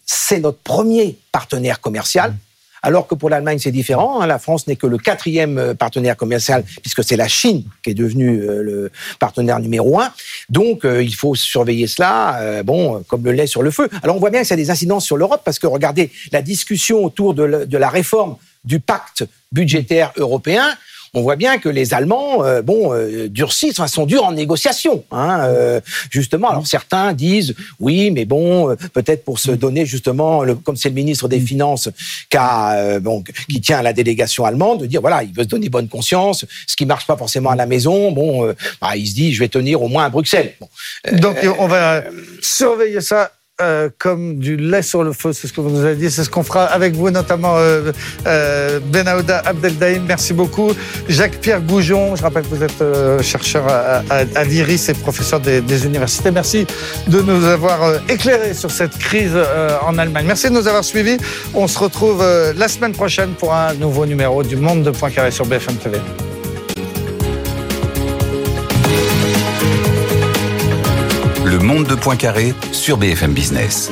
c'est notre premier partenaire commercial. Alors que pour l'Allemagne, c'est différent. Hein. La France n'est que le quatrième euh, partenaire commercial, puisque c'est la Chine qui est devenue euh, le partenaire numéro un. Donc, euh, il faut surveiller cela, bon, comme le lait sur le feu. Alors, on voit bien que ça a des incidences sur l'Europe, parce que regardez, la discussion autour de, de la réforme du pacte budgétaire européen, on voit bien que les Allemands, euh, bon, euh, durcissent, enfin, sont durs en négociation, hein, euh, justement. Alors certains disent, oui, mais bon, peut-être pour se donner justement, le, comme c'est le ministre des Finances qui, a, bon, qui tient à la délégation allemande, de dire, voilà, il veut se donner bonne conscience, ce qui marche pas forcément à la maison, bon, bah, il se dit, je vais tenir au moins à Bruxelles. Bon. Donc on va surveiller ça euh, comme du lait sur le feu, c'est ce que vous nous avez dit, c'est ce qu'on fera avec vous, notamment euh, euh, Benahouda Abdeldaïm, merci beaucoup. Jacques-Pierre Goujon, je rappelle que vous êtes euh, chercheur à, l'IRIS et professeur des, universités. Merci de nous avoir euh, éclairé sur cette crise en Allemagne. Merci de nous avoir suivis. On se retrouve la semaine prochaine pour un nouveau numéro du Monde de Poincaré sur BFM TV. Monde de Poincaré sur BFM Business.